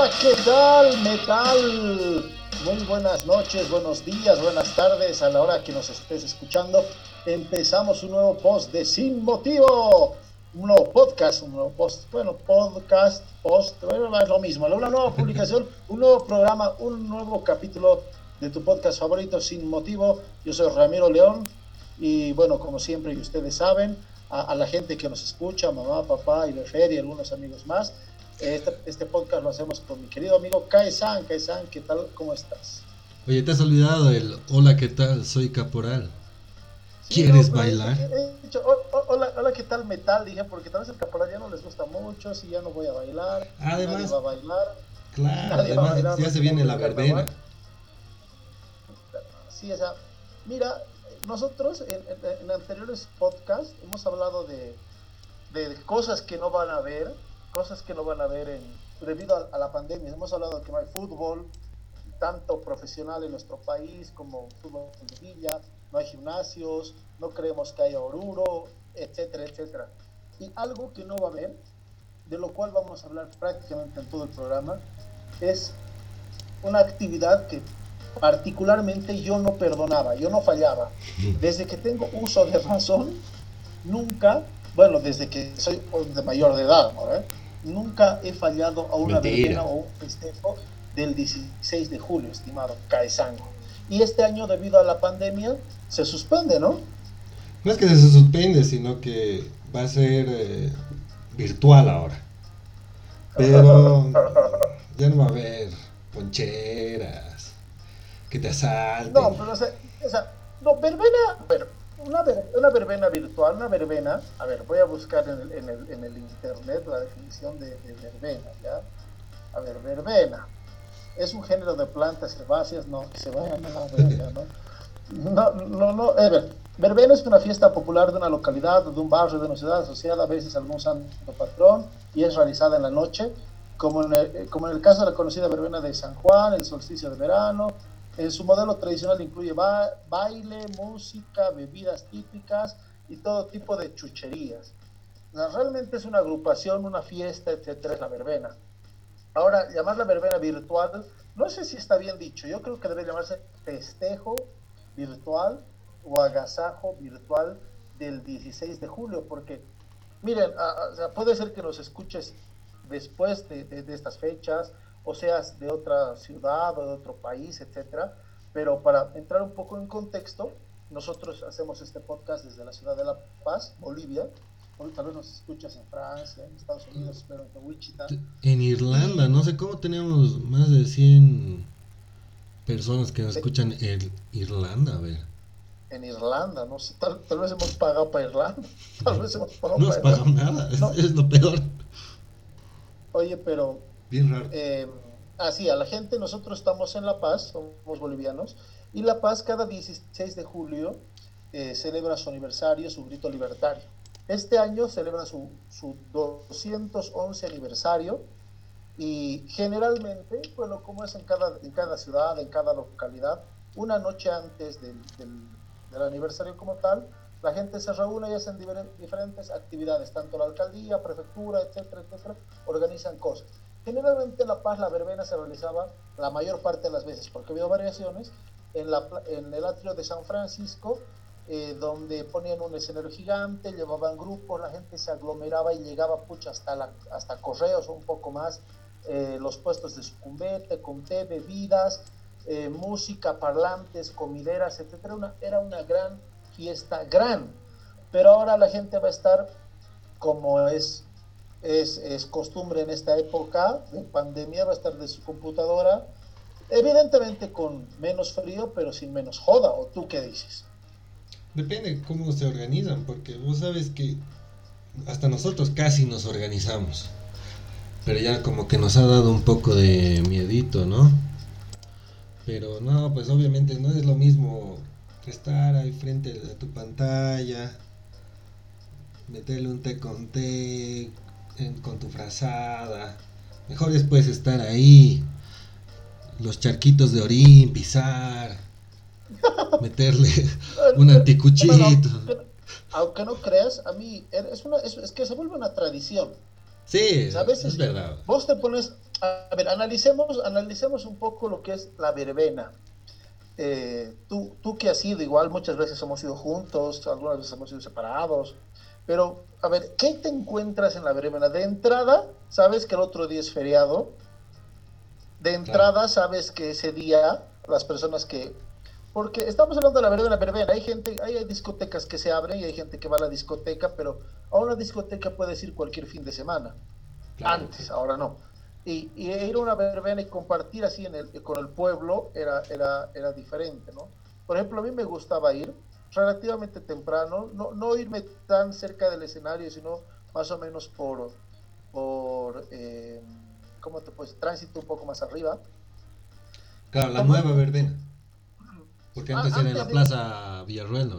Hola, ¿qué tal, metal? Muy buenas noches, buenos días, buenas tardes a la hora que nos estés escuchando. Empezamos un nuevo post de Sin Motivo, un nuevo podcast, un nuevo post, bueno, podcast, post, bueno, es lo mismo, una nueva publicación, un nuevo programa, un nuevo capítulo de tu podcast favorito Sin Motivo. Yo soy Ramiro León y bueno, como siempre, y ustedes saben, a, la gente que nos escucha, mamá, papá y Lefer y algunos amigos más, este, este, podcast lo hacemos con mi querido amigo Kaesan. Kaesan, ¿qué tal? ¿Cómo estás? Oye, te has olvidado el hola, ¿qué tal? Soy Caporal. ¿Quieres bailar? hola, hola, ¿qué tal metal? Dije, porque tal vez el caporal ya no les gusta mucho, si ya no voy a bailar. Además, nadie va a bailar. Claro, además ya se viene la verbena. Sí, o sea, mira, nosotros en, anteriores podcasts hemos hablado de, de cosas que no van a ver cosas que no van a ver en, debido a, la pandemia. Hemos hablado que no hay fútbol, tanto profesional en nuestro país como fútbol en Villa, no hay gimnasios, no creemos que haya Oruro, etcétera, etcétera. Y algo que no va a haber, de lo cual vamos a hablar prácticamente en todo el programa, es una actividad que particularmente yo no perdonaba, yo no fallaba. Desde que tengo uso de razón, nunca, bueno, desde que soy de mayor de edad, ¿no? Nunca he fallado a una verbena o un festejo del 16 de julio, estimado Caesango. Y este año, debido a la pandemia, se suspende, ¿no? No es que se suspende, sino que va a ser eh, virtual ahora. Pero ya no va a haber poncheras, que te asalten. No, pero o sea, no, verbena, una, una, verbena virtual, una verbena, a ver, voy a buscar en el, en el, en el internet la definición de, verbena, ¿ya? A ver, verbena. Es un género de plantas herbáceas, no, que se vayan a la verga, ¿no? No, no, no, a ver, verbena es una fiesta popular de una localidad, de un barrio, de una ciudad asociada a veces a algún santo patrón y es realizada en la noche, como en el, como en el caso de la conocida verbena de San Juan, el solsticio de verano, en su modelo tradicional incluye baile, música, bebidas típicas y todo tipo de chucherías. realmente es una agrupación, una fiesta, etcétera, es la verbena. Ahora, llamarla verbena virtual, no sé si está bien dicho, yo creo que debe llamarse festejo virtual o agasajo virtual del 16 de julio, porque miren, puede ser que nos escuches después de, de estas fechas o seas de otra ciudad o de otro país, etcétera. Pero para entrar un poco en contexto, nosotros hacemos este podcast desde la ciudad de La Paz, Bolivia. tal vez nos escuchas en Francia, en Estados Unidos, espero en Wichita. En Irlanda, no sé cómo tenemos más de 100 personas que nos escuchan en Irlanda, a ver. En Irlanda, no sé, tal, vez hemos pagado para Irlanda, tal vez hemos pagado no para Irlanda. No hemos pagado nada, es lo peor. Oye, pero Eh, así, a la gente, nosotros estamos en La Paz, somos bolivianos, y La Paz cada 16 de julio eh, celebra su aniversario, su grito libertario. Este año celebra su, su 211 aniversario y generalmente, bueno, como es en cada, en cada ciudad, en cada localidad, una noche antes del, del, aniversario como tal, la gente se reúne y hacen diferentes actividades, tanto la alcaldía, prefectura, etcétera, etcétera, organizan cosas. Generalmente en La Paz la verbena se realizaba la mayor parte de las veces, porque había variaciones, en, la, en el atrio de San Francisco, eh, donde ponían un escenario gigante, llevaban grupos, la gente se aglomeraba y llegaba pucha, hasta, la, hasta correos o un poco más, eh, los puestos de sucumbete, con té, bebidas, eh, música, parlantes, comideras, etc. Una, era una gran fiesta, gran. Pero ahora la gente va a estar como es es, costumbre en esta época de pandemia, va a estar de su computadora, evidentemente con menos frío, pero sin menos joda, ¿o tú qué dices? Depende cómo se organizan, porque vos sabes que hasta nosotros casi nos organizamos, pero ya como que nos ha dado un poco de miedito, ¿no? Pero no, pues obviamente no es lo mismo estar ahí frente a tu pantalla, meterle un té con té, con tu frazada. Mejor después estar ahí, los charquitos de orín, pisar, meterle un anticuchito. aunque, no creas, a mí es, una, es, que se vuelve una tradición. Sí, a veces, es verdad. Vos te pones, a ver, analicemos, analicemos un poco lo que es la verbena. Eh, tú, tú que has ido, igual muchas veces hemos ido juntos, algunas veces hemos ido separados, pero a ver, ¿qué te encuentras en la verbena? De entrada, sabes que el otro día es feriado, de entrada sabes que ese día las personas que porque estamos hablando de la verbena, verbena. Hay gente, hay, discotecas que se abren y hay gente que va a la discoteca, pero a una discoteca puedes ir cualquier fin de semana. Antes, ahora no. Y, ir a una verbena y compartir así en el, con el pueblo era, era, era diferente, ¿no? Por ejemplo, a mí me gustaba ir relativamente temprano, no, no irme tan cerca del escenario, sino más o menos por, por eh, ¿cómo te puedes? Tránsito un poco más arriba. Claro, la nueva verbena. Porque antes era en la Plaza Villarruel, ¿no?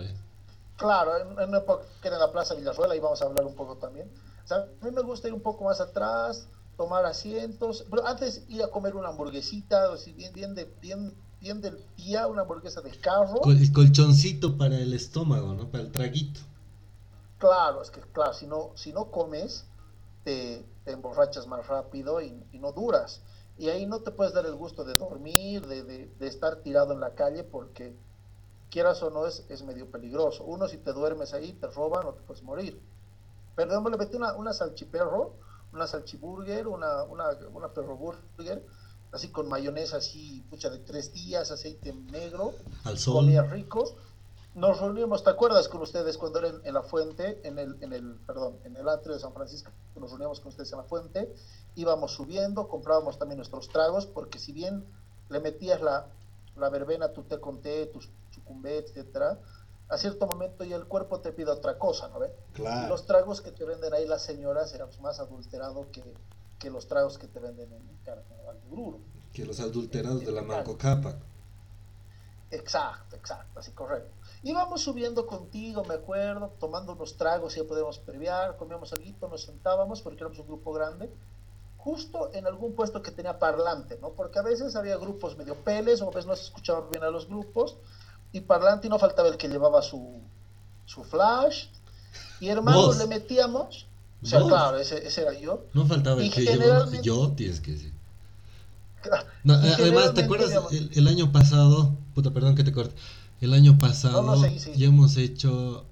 Claro, en, una época era en la Plaza Villarruel, ahí vamos a hablar un poco también. O sea, a mí me gusta ir un poco más atrás, tomar asientos, pero antes ir a comer una hamburguesita, o si bien, bien, de, bien, bien del día, una hamburguesa de carro. El colchoncito para el estómago, ¿no? Para el traguito. Claro, es que claro, si no, si no comes, te, emborrachas más rápido y, y no duras y ahí no te puedes dar el gusto de dormir, de, de, estar tirado en la calle, porque quieras o no es, es medio peligroso. Uno, si te duermes ahí, te roban o te puedes morir. Pero le metí una, una salchiperro, una salchiburger, una, una, una perro burger, así con mayonesa así, pucha, de tres días, aceite negro, al sol. comía rico nos reunimos, ¿te acuerdas con ustedes cuando eran en la fuente, en el, en el, perdón, en el atrio de San Francisco, nos reuníamos con ustedes en la fuente, íbamos subiendo, comprábamos también nuestros tragos, porque si bien le metías la, la verbena, tu té con té, tu sucumbé, etcétera, a cierto momento ya el cuerpo te pide otra cosa, ¿no ve? Claro. Y los tragos que te venden ahí las señoras eran más adulterados que, que los tragos que te venden en Carnaval de Gruro. Que los adulterados de la Manco Capa. Exacto, exacto, así correcto. Íbamos subiendo contigo, me acuerdo, tomando unos tragos, ya podíamos previar, comíamos algo, nos sentábamos porque éramos un grupo grande, justo en algún puesto que tenía parlante, ¿no? Porque a veces había grupos medio peles, o a veces no se escuchaban bien a los grupos, y parlante y no faltaba el que llevaba su, su flash, y hermanos le metíamos, o sea, claro, ese, ese, era yo. No faltaba el que llevaba, yo, tienes que decir. No, además, ¿te acuerdas el, el, año pasado? Puta, perdón que te corte. El año pasado ya hemos hecho,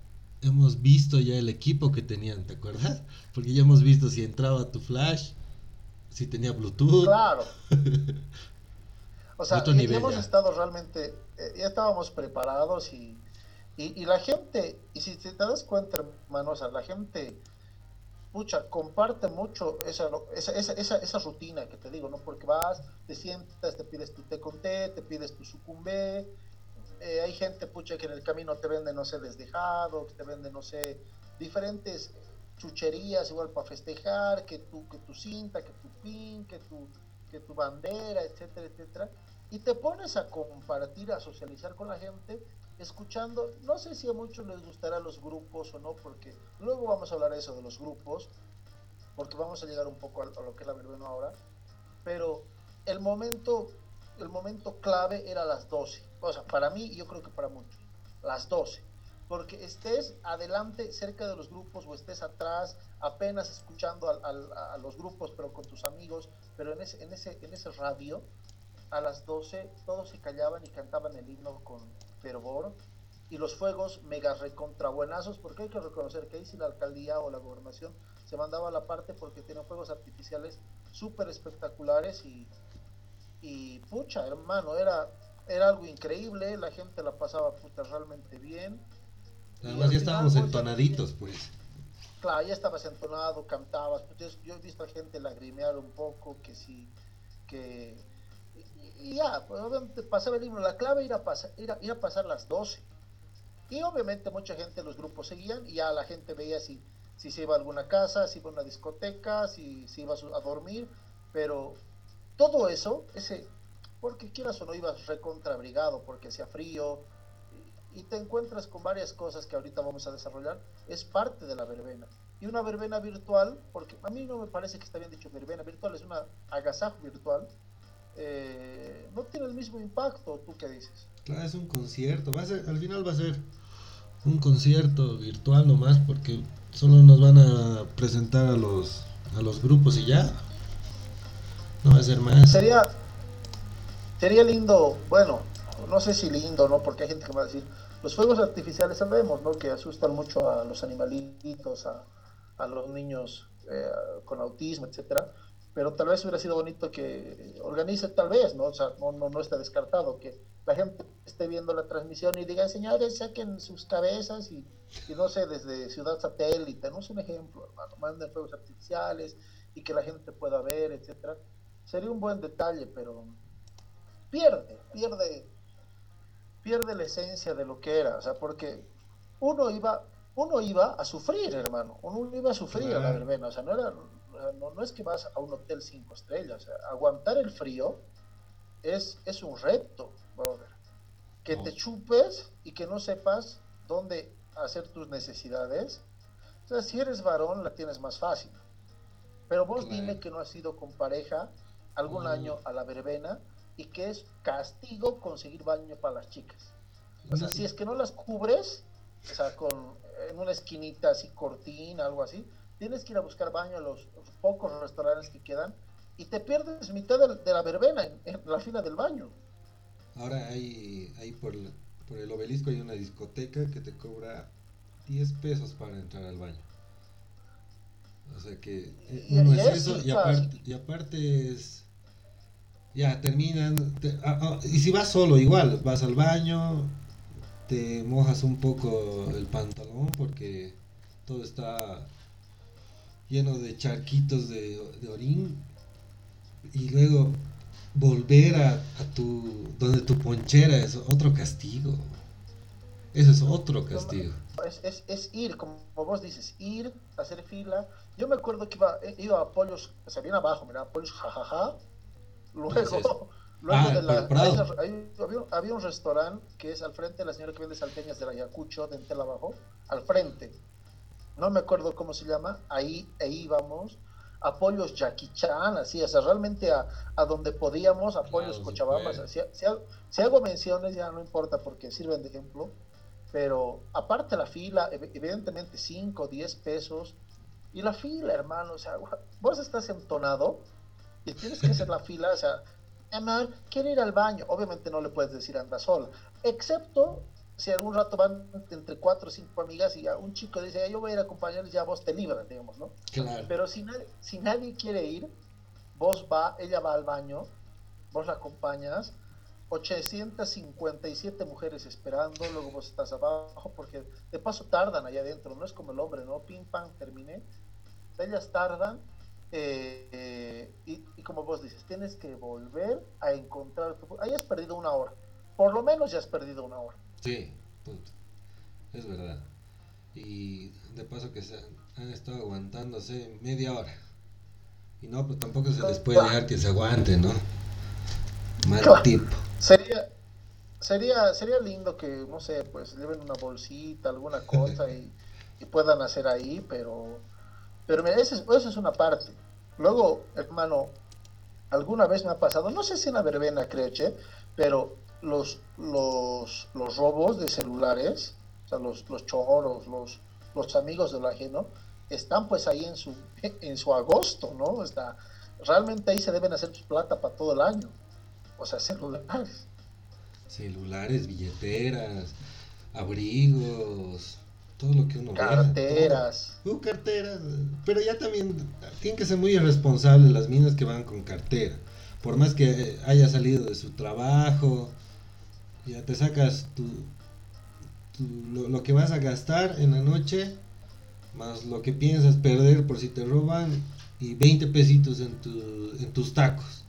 hemos visto ya el equipo que tenían, ¿te acuerdas? Porque ya hemos visto si entraba tu flash, si tenía Bluetooth. Claro. O sea, ya, hemos estado realmente, eh, ya estábamos preparados y, y, la gente, y si te das cuenta, hermano, o sea, la gente, pucha, comparte mucho esa, esa, esa, esa, rutina que te digo, ¿no? Porque vas, te sientas, te pides tu té con té, te pides tu sucumbé, eh, hay gente, pucha, que en el camino te vende, no sé, desdejado, que te vende, no sé, diferentes chucherías igual para festejar, que tu, que tu cinta, que tu pin, que tu, que tu bandera, etcétera, etcétera. Y te pones a compartir, a socializar con la gente, escuchando, no sé si a muchos les gustará los grupos o no, porque luego vamos a hablar eso de los grupos, porque vamos a llegar un poco a, lo que es la verbena ahora, pero el momento, el momento clave era las 12 o sea, para mí y yo creo que para muchos, las 12. Porque estés adelante cerca de los grupos o estés atrás apenas escuchando a, los grupos pero con tus amigos, pero en ese, en, ese, en ese radio a las 12 todos se callaban y cantaban el himno con fervor y los fuegos mega recontra buenazos porque hay que reconocer que ahí si la alcaldía o la gobernación se mandaba a la parte porque tienen fuegos artificiales súper espectaculares y, y pucha hermano era era algo increíble, la gente la pasaba puta realmente bien. Además ya estábamos pues, entonaditos, pues. Claro, ya estabas entonado, cantabas. Pues, yo, he visto a gente lagrimear un poco, que sí, que... Y, ya, pues, obviamente pasaba el libro. La clave era, pasar, era, a pasar las 12. Y obviamente mucha gente, los grupos seguían y ya la gente veía si, si se iba a alguna casa, si iba a una discoteca, si, si iba a dormir. Pero todo eso, ese, porque quieras o no ibas recontrabrigado porque hacía frío y, te encuentras con varias cosas que ahorita vamos a desarrollar, es parte de la verbena. Y una verbena virtual, porque a mí no me parece que está bien dicho verbena virtual, es una agasajo virtual, eh, no tiene el mismo impacto, ¿tú qué dices? Claro, es un concierto, va a ser, al final va a ser un concierto virtual nomás porque solo nos van a presentar a los, a los grupos y ya. No va a ser más. Sería, sería lindo, bueno, no sé si lindo, ¿no? Porque hay gente que va a decir, los fuegos artificiales sabemos, ¿no? Que asustan mucho a los animalitos, a, a los niños eh, con autismo, etcétera. Pero tal vez hubiera sido bonito que organice, tal vez, ¿no? O sea, no, no, no está descartado que la gente esté viendo la transmisión y diga, señores, saquen sus cabezas y, y no sé, desde Ciudad Satélite, no es un ejemplo, hermano, manden fuegos artificiales y que la gente pueda ver, etcétera. Sería un buen detalle, pero pierde, pierde, pierde la esencia de lo que era, o sea, porque uno iba, uno iba a sufrir, hermano, uno iba a sufrir a la verbena, o sea, no era, no, no es que vas a un hotel cinco estrellas, o sea, aguantar el frío es, es un reto, brother. Que te chupes y que no sepas dónde hacer tus necesidades. O sea, si eres varón, la tienes más fácil. Pero vos Claro. dime que no has ido con pareja algún año a la verbena y que es castigo conseguir baño para las chicas. O sea, si es que no las cubres, o sea, con, en una esquinita así cortina, algo así, tienes que ir a buscar baño a los pocos restaurantes que quedan y te pierdes mitad de, de la verbena en, en la fila del baño. Ahora hay, hay por, el- por el obelisco hay una discoteca que te cobra 10 pesos para entrar al baño. O sea que eh, uno y es es eso y aparte, y aparte es... Ya terminan... te- ah, ah, y si vas solo igual, vas al baño, te mojas un poco el pantalón porque todo está lleno de charquitos de, de orín y luego volver a, a tu donde tu ponchera es otro castigo eso es otro castigo Es, es, es ir, como vos dices, ir, hacer fila. Yo me acuerdo que iba, eh, iba a Pollos, o sea, bien abajo, mira, Pollos jajaja. Luego, Entonces, luego ah, de la, hay había, había un restaurante que es al frente de la señora que vende salteñas de la Ayacucho, de Entel abajo, al frente. No me acuerdo cómo se llama, ahí, ahí íbamos. Apoyos Jackie Chan, así, o sea, realmente a, a donde podíamos, apoyos Claro, Cochabamba. puede. o sea, si, si si hago menciones ya no importa porque sirven de ejemplo, pero aparte la fila, ev- evidentemente 5, 10 pesos, y la fila, hermano, o sea, vos estás entonado y tienes que hacer la fila, o sea, amor, quiero ir al baño, obviamente no le puedes decir anda sola, excepto si algún rato van entre 4 o 5 amigas y ya un chico dice, yo voy a ir a acompañarles, ya vos te libras, digamos, ¿no? claro Pero si nadie, si nadie quiere ir, vos va, ella va al baño, vos la acompañas, 857 mujeres esperando, luego vos estás abajo, porque de paso tardan allá adentro, no es como el hombre, ¿no? Pim, pam, terminé. Ellas tardan, eh, eh, y, y como vos dices, tienes que volver a encontrar tu... Ahí has perdido una hora, por lo menos ya has perdido una hora. Sí puto. es verdad y de paso que se han, han estado aguantándose media hora y no pues tampoco se les puede dejar que se aguante no mal Claro. tipo Sería, sería, sería lindo que, no sé, pues lleven una bolsita, alguna cosa y, y puedan hacer ahí, pero, pero mira, esa es, esa es una parte. Luego, hermano, alguna vez me ha pasado, no sé si en la verbena, creo, che, pero los, los, los robos de celulares, o sea, los, los choros, los, los amigos del ajeno, están pues ahí en su, en su agosto, ¿no? Está, realmente ahí se deben hacer su plata para todo el año. O sea, celulares. celulares billeteras abrigos todo lo que uno Carteras. Uh, carteras pero ya también tienen que ser muy irresponsables las minas que van con cartera por más que haya salido de su trabajo ya te sacas tu, tu- lo, lo que vas a gastar en la noche más lo que piensas perder por si te roban y 20 pesitos en, tu, en tus tacos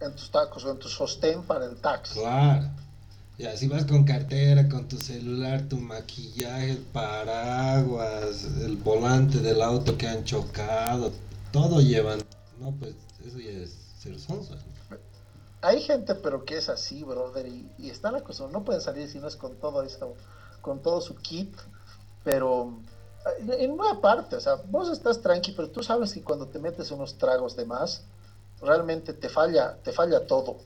en tus tacos o en tu sostén para el taxi. Claro. Ya, si vas con cartera, con tu celular, tu maquillaje, el paraguas, el volante del auto que han chocado, todo llevan. No, pues eso ya es ser sonso. Hay gente, pero que es así, brother, y, y están acostumbrados, no pueden salir si no es con todo esto, con todo su kit, pero eh, en una parte, o sea, vos estás tranqui, pero tú sabes que cuando te metes unos tragos de más, realmente te falla, te falla todo.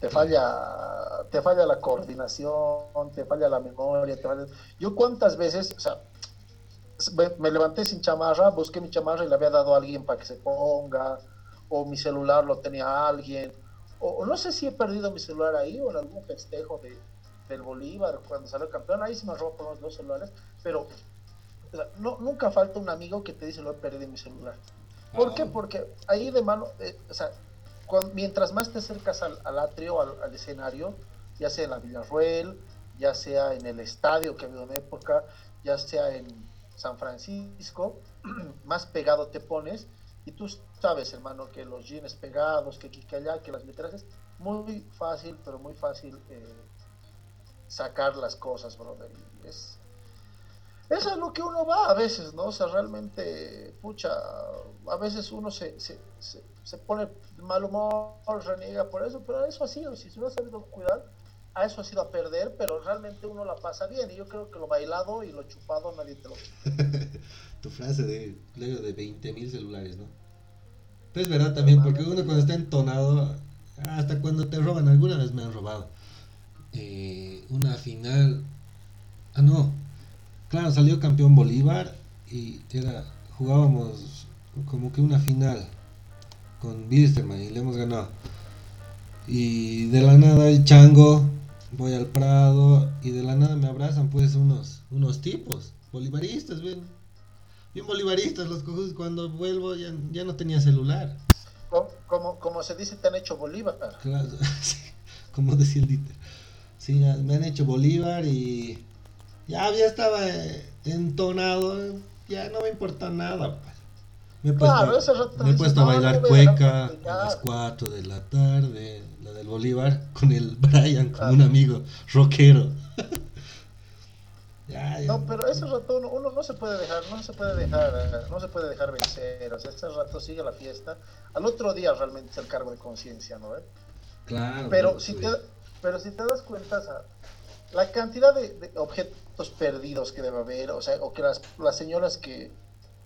Te falla, te falla la coordinación, te falla la memoria, te falla... Yo cuántas veces, o sea, me, levanté sin chamarra, busqué mi chamarra y le había dado a alguien para que se ponga, o mi celular lo tenía alguien, o, no sé si he perdido mi celular ahí o en algún festejo de, del Bolívar cuando salió campeón, ahí se me robó por los dos celulares, pero no, nunca falta un amigo que te dice lo he perdido mi celular. ¿Por qué? Ah. Porque ahí de mano, eh, o sea, mientras más te acercas al, atrio, al, escenario, ya sea en la Villarruel, ya sea en el estadio que ha habido en época, ya sea en San Francisco, más pegado te pones y tú sabes, hermano, que los jeans pegados, que aquí, que allá, que las letras, es muy fácil, pero muy fácil eh, sacar las cosas, brother. es, eso es lo que uno va a veces, ¿no? O sea, realmente, pucha, a veces uno se, se, se, pone mal humor, reniega por eso, pero eso sido, si se hubiera sabido cuidar, a eso ha sido a perder, pero realmente uno la pasa bien. Y yo creo que lo bailado y lo chupado nadie te lo Tu frase de luego de 20 mil celulares, ¿no? Es verdad también, porque uno cuando está entonado, hasta cuando te roban, alguna vez me han robado. Eh, una final. Ah, no. Claro, salió campeón Bolívar y era, jugábamos como que una final con Wilstermann y le hemos ganado. Y de la nada el chango, voy al Prado y de la nada me abrazan pues unos, unos tipos, bolivaristas, bien, bien bolivaristas los cojos. Cuando vuelvo ya, ya no tenía celular. Como, como, se dice, te han hecho Bolívar. Claro, como decía el Dieter. Sí, me han hecho Bolívar y ya, ya estaba entonado, ya no me importa nada. Pues. Me he puesto, me he puesto a bailar cueca a las 4 de la tarde, del Bolívar, con el Brian, con un amigo rockero. No, pero ese rato uno, no se puede dejar, no se puede dejar, no se puede dejar vencer, o sea, ese rato sigue la fiesta. Al otro día realmente es el cargo de conciencia, ¿no? Claro. Pero si te, pero si te das cuenta, la cantidad de, objetos perdidos que debe haber, o sea, o que las, las señoras que,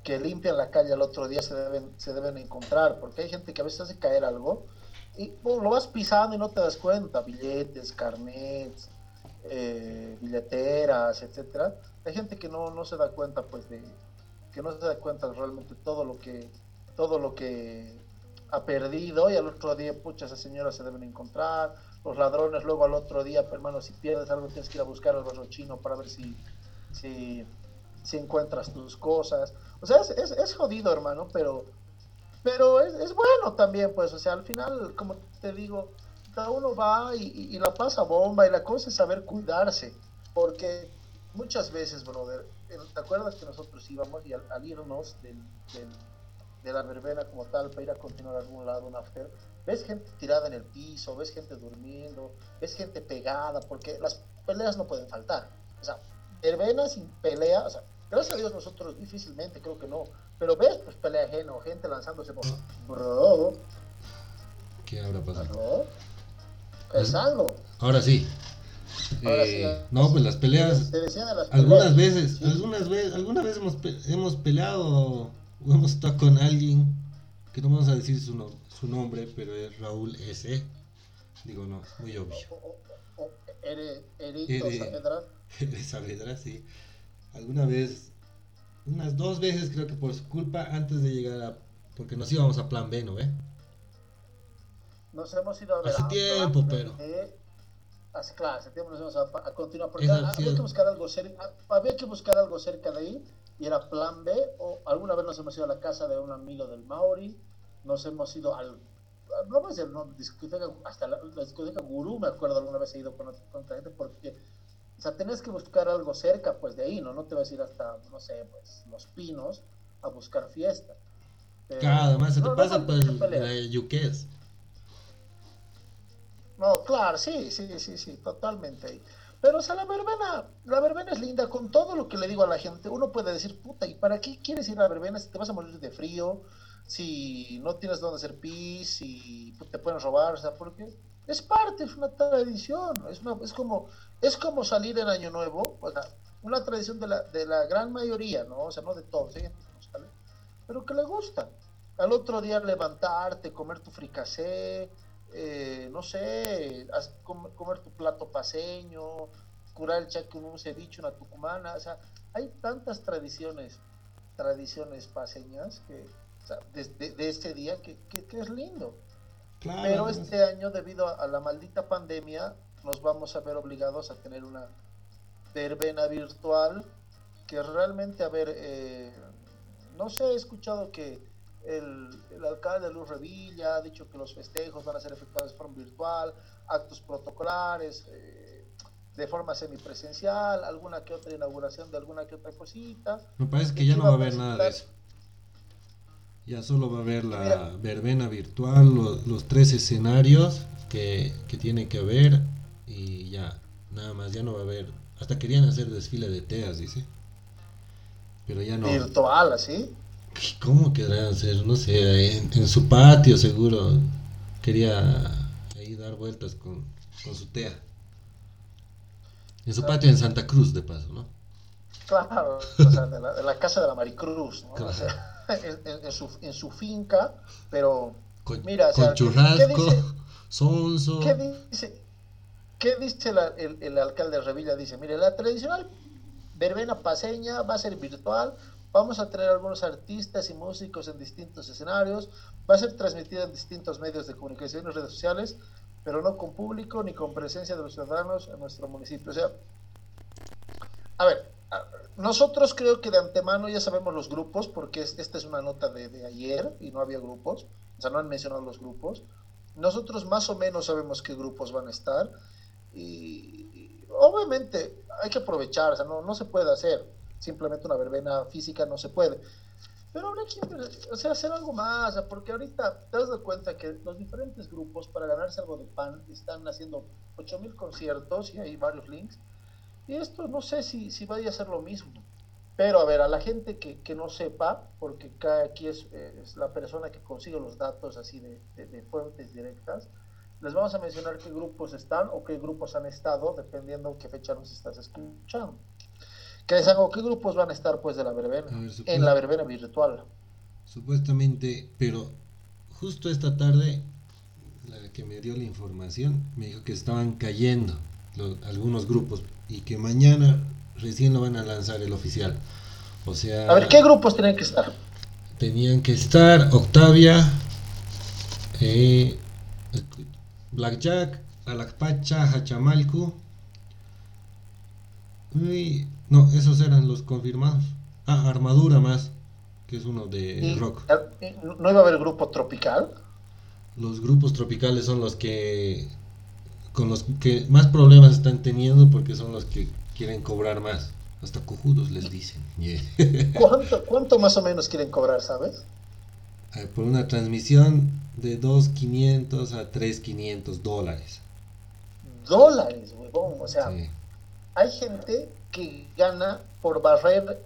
que limpian la calle al otro día se deben, se deben encontrar, porque hay gente que a veces hace caer algo y lo vas pisando y no te das cuenta, billetes, carnets, eh, billeteras, etcétera. Hay gente que no, no se da cuenta, pues, de que no se da cuenta realmente todo lo que todo lo que ha perdido y al otro día, pucha, esas señoras se deben encontrar. Los ladrones luego al otro día, hermano, si pierdes algo tienes que ir a buscar al barro chino para ver si, si, si encuentras tus cosas. O sea, es, es, es jodido, hermano, pero, pero es, es, bueno también, pues, o sea, al final, como te digo, cada uno va y, la pasa bomba y la cosa es saber cuidarse, porque muchas veces, brother, ¿te acuerdas que nosotros íbamos y al, irnos del, de la verbena como tal para ir a continuar a algún lado, un after, ves gente tirada en el piso, ves gente durmiendo, ves gente pegada, porque las peleas no pueden faltar. O sea, verbena sin pelea, o sea, gracias a Dios nosotros difícilmente, creo que no, pero ves pues pelea ajeno, gente lanzándose por... Bro. ¿Qué habrá pasado? Es algo. Ahora sí. Eh, no, pues las peleas. algunas veces, algunas veces, alguna vez hemos, hemos peleado o hemos estado con alguien que no vamos a decir su, su nombre, pero es Raúl S. Digo, no, muy obvio. ¿Eres Saavedra? Saavedra, sí. Alguna vez, unas dos veces creo que por su culpa, antes de llegar a. Porque nos íbamos a plan B, ¿no ve? Nos hemos ido a ver. Hace tiempo, pero. Hace, claro, hace tiempo nos vamos a, continuar. Porque había, que buscar algo cerca, había que buscar algo cerca de ahí y era plan B. O alguna vez nos hemos ido a la casa de un amigo del Maori. Nos hemos ido al. No a decir, no, discoteca, hasta la, discoteca Gurú, me acuerdo, alguna vez he ido con, otra gente porque. O sea, tenés que buscar algo cerca, pues de ahí, ¿no? No te vas a ir hasta, no sé, pues, Los Pinos a buscar fiesta. claro, además se te pasa por el Yuques. No, claro, sí, sí, sí, sí, totalmente. Pero, o sea, la verbena, la verbena es linda con todo lo que le digo a la gente. Uno puede decir, puta, ¿y para qué quieres ir a la verbena si te vas a morir de frío? Si no tienes dónde hacer pis, si te pueden robar, o sea, porque es parte, es una tradición, es, es, como, es como salir en Año Nuevo, o sea, una tradición de la, de la gran mayoría, ¿no? O sea, no de todos, ¿eh? pero que le gusta. Al otro día levantarte, comer tu fricasé, eh, no sé, comer tu plato paseño, curar el chaque un ceviche, una tucumana, o sea, hay tantas tradiciones, tradiciones paseñas que, de, de, ese día, que, que, es lindo. Claro. Pero este año, debido a, la maldita pandemia, nos vamos a ver obligados a tener una verbena virtual que realmente, a ver, eh, no sé, he escuchado que el, el, alcalde Luz Revilla ha dicho que los festejos van a ser efectuados de forma virtual, actos protocolares, eh, de forma semipresencial, alguna que otra inauguración de alguna que otra cosita. Me parece que ya no va a haber nada de eso. Ya solo va a haber la verbena virtual, los, tres escenarios que, que tiene que haber y ya, nada más, ya no va a haber. Hasta querían hacer desfile de teas, dice. Pero ya no. Virtual, así. ¿Cómo querrán hacer? No sé, en, su patio seguro. Quería ahí dar vueltas con, con su tea. En su patio en Santa Cruz, de paso, ¿no? Claro, o sea, de la, casa de la Maricruz, ¿no? O sea, en, su, en, su, finca, pero mira, con churrasco, sonso. ¿Qué dice, qué dice el, el, alcalde de Revilla? Dice, mire, la tradicional verbena paseña va a ser virtual, vamos a traer algunos artistas y músicos en distintos escenarios, va a ser transmitida en distintos medios de comunicación y redes sociales, pero no con público ni con presencia de los ciudadanos en nuestro municipio. O sea, a ver, nosotros creo que de antemano ya sabemos los grupos, porque esta es una nota de, ayer y no había grupos, o sea, no han mencionado los grupos. Nosotros más o menos sabemos qué grupos van a estar y, obviamente hay que aprovechar, o sea, no, no se puede hacer simplemente una verbena física, no se puede. Pero habría que o sea, hacer algo más, porque ahorita te das cuenta que los diferentes grupos para ganarse algo de pan están haciendo 8000 conciertos y hay varios links y esto no sé si, si vaya a ser lo mismo. Pero a ver, a la gente que, que no sepa, porque aquí es, es, la persona que consigue los datos así de, de, fuentes directas, les vamos a mencionar qué grupos están o qué grupos han estado, dependiendo qué fecha nos estás escuchando. Que les hago, ¿qué grupos van a estar pues de la verbena? en la verbena virtual. Supuestamente, pero justo esta tarde, la que me dio la información, me dijo que estaban cayendo algunos grupos y que mañana recién lo van a lanzar el oficial. O sea. A ver, ¿qué grupos tienen que estar? Tenían que estar Octavia, eh, Blackjack, Alacpacha, Hachamalcu. Y, no, esos eran los confirmados. Ah, Armadura más, que es uno de rock. ¿No iba a haber grupo tropical? Los grupos tropicales son los que con los que más problemas están teniendo porque son los que quieren cobrar más. Hasta cojudos les dicen. ¿Cuánto, ¿Cuánto más o menos quieren cobrar, sabes? Por una transmisión de 2.500 a 3.500 dólares. Dólares, huevón. O sea, hay gente que gana por barrer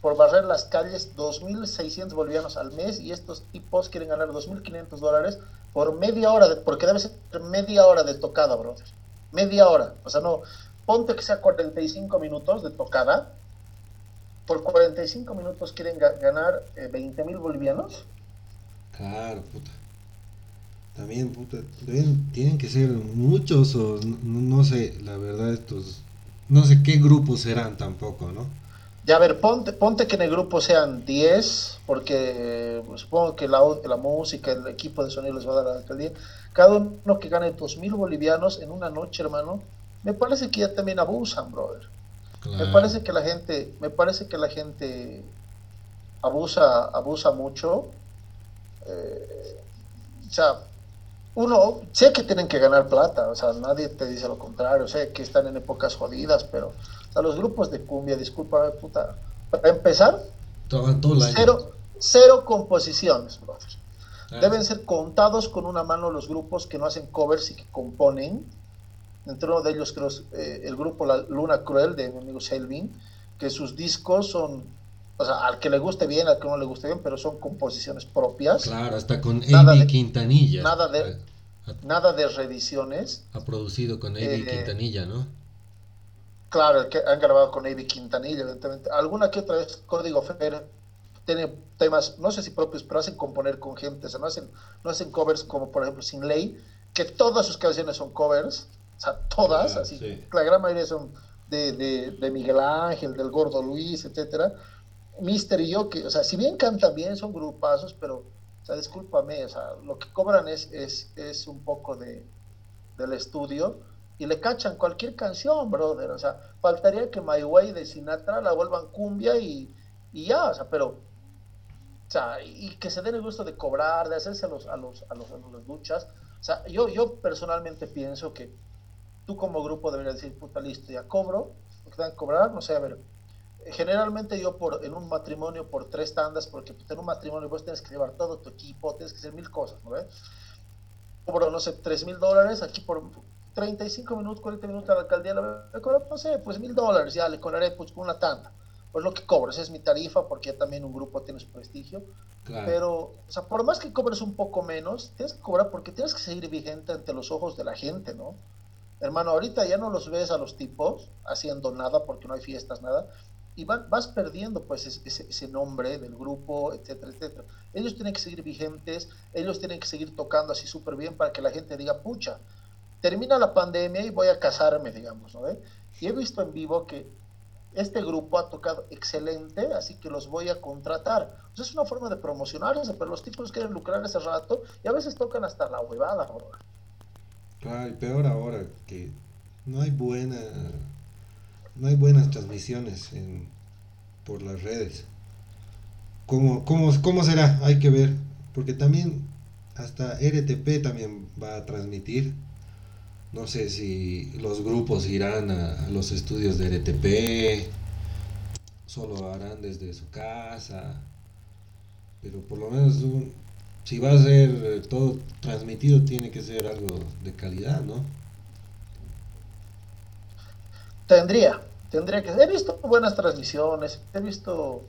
por barrer las calles 2.600 bolivianos al mes y estos tipos quieren ganar 2.500 dólares por media hora, de, porque debe ser media hora de tocada, brother. Media hora. O sea, no, ponte que sea 45 minutos de tocada. Por 45 minutos quieren ganar eh, 20 mil bolivianos. Claro, puta. También, puta, tienen que ser muchos o no, sé, la verdad estos, no sé qué grupos serán tampoco, ¿no? Ya, a ver, ponte, ponte que en el grupo sean 10, porque pues, supongo que la, la, música, el equipo de sonido les va a dar la alcaldía. Cada uno que gane 2.000 bolivianos en una noche, hermano, me parece que ya también abusan, brother. Me parece que la gente, me parece que la gente abusa, abusa mucho. Eh, o sea, uno, sé que tienen que ganar plata, o sea, nadie te dice lo contrario, sé que están en épocas jodidas, pero o los grupos de cumbia, disculpa, puta. Para empezar, cero, cero composiciones, ah, Deben ser contados con una mano los grupos que no hacen covers y que componen. Entre uno de ellos creo eh, el grupo La Luna Cruel de mi amigo Selvin, que sus discos son, o sea, al que le guste bien, al que no le guste bien, pero son composiciones propias. Claro, hasta con Amy Quintanilla. Nada de, nada de reediciones. Ha producido con Amy eh, Quintanilla, ¿no? Claro, que han grabado con Avi Quintanilla, evidentemente. Alguna que otra vez Código Fer tiene temas, no sé si propios, pero hacen componer con gente, o sea, no hacen, no hacen covers como por ejemplo Sin Ley, que todas sus canciones son covers, o sea, todas, ah, así, la gran mayoría son de, de, Miguel Ángel, del Gordo Luis, etcétera. Mister y yo, que, o sea, si bien cantan bien, son grupazos, pero, o sea, discúlpame, o sea, lo que cobran es, es, es un poco de, del estudio y le cachan cualquier canción, brother. O sea, faltaría que My Way de Sinatra la vuelvan cumbia y, y ya, o sea, pero, o sea, y que se den el gusto de cobrar, de hacerse a los, a los, a los, a los luchas. O sea, yo, yo personalmente pienso que tú como grupo deberías decir, puta, listo, ya cobro, te dan cobrar, no sé, a ver, generalmente yo por en un matrimonio por tres tandas, porque en un matrimonio vos tienes que llevar todo tu equipo, tienes que hacer mil cosas, ¿no ves? Cobro, no sé, tres mil dólares, aquí por 35 minutos, 40 minutos a la alcaldía, le cobro, no sé, pues mil dólares, ya le cobraré pues con una tanda. Pues lo que cobro, esa es mi tarifa, porque también un grupo tiene su prestigio. Pero, o sea, por más que cobres un poco menos, tienes que cobrar porque tienes que seguir vigente ante los ojos de la gente, ¿no? Hermano, ahorita ya no los ves a los tipos haciendo nada porque no hay fiestas, nada, y vas perdiendo pues ese, ese, nombre del grupo, etcétera, etcétera. Ellos tienen que seguir vigentes, ellos tienen que seguir tocando así súper bien para que la gente diga, pucha, termina la pandemia y voy a casarme, digamos, ¿no? Y he visto en vivo que este grupo ha tocado excelente, así que los voy a contratar. es una forma de promocionarse, pero los tipos quieren lucrar ese rato y a veces tocan hasta la huevada, ahora. Claro, y peor ahora que no hay buena no hay buenas transmisiones en, por las redes. ¿Cómo, cómo, ¿Cómo será? Hay que ver. Porque también hasta RTP también va a transmitir. No sé si los grupos irán a, los estudios de RTP, solo harán desde su casa, pero por lo menos si va a ser todo transmitido tiene que ser algo de calidad, ¿no? Tendría, tendría que. He visto buenas transmisiones, he visto,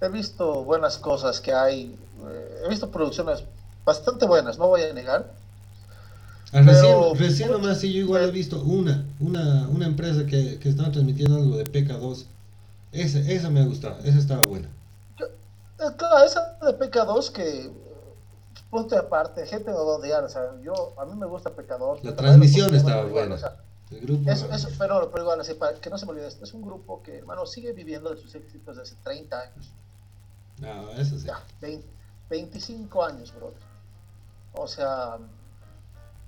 he visto buenas cosas que hay, eh, he visto producciones bastante buenas, no voy a negar. Recién, recién nomás sí, yo igual he visto una, una, una empresa que, que estaba transmitiendo algo de PK2. Esa, esa me ha gustado, esa estaba buena. Eh, claro, esa de PK2 que punto aparte, gente no va a odiar, o sea, yo, a mí me gusta PK2. La transmisión estaba buena. Eso, pero, pero igual, así, para que no se me olvide, este es un grupo que, hermano, sigue viviendo de sus éxitos desde hace 30 años. No, eso sí. Ya, 25 años, bro. O sea,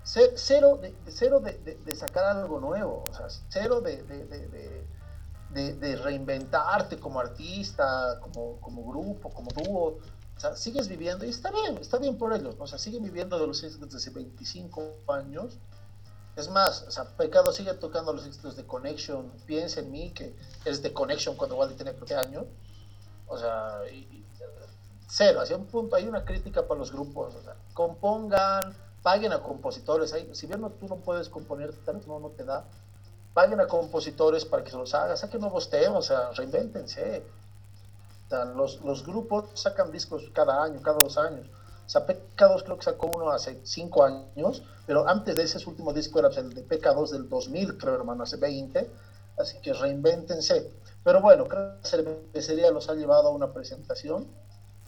cero de, cero de, de, sacar algo nuevo, o sea, cero de, de, reinventarte como artista, como, como grupo, como dúo. O sea, sigues viviendo y está bien, está bien por ellos. O sea, siguen viviendo de los éxitos desde hace 25 años es más, o sea, Pecado sigue tocando los éxitos de Connection. Piensa en mí, que es de Connection cuando Wally tiene 20 años. O sea, cero. Hacia un punto hay una crítica para los grupos. O sea, compongan, paguen a compositores. si bien no, tú no puedes componer, no, no te da. Paguen a compositores para que se los hagan. Saquen nuevos temas, o sea, reinvéntense. Los, los grupos sacan discos cada año, cada dos años. O sea, PK2 creo que sacó uno hace 5 años, pero antes de ese último disco era el de PK2 del 2000, creo, hermano, hace 20. Así que reinvéntense. Pero bueno, creo que la cervecería los ha llevado a una presentación.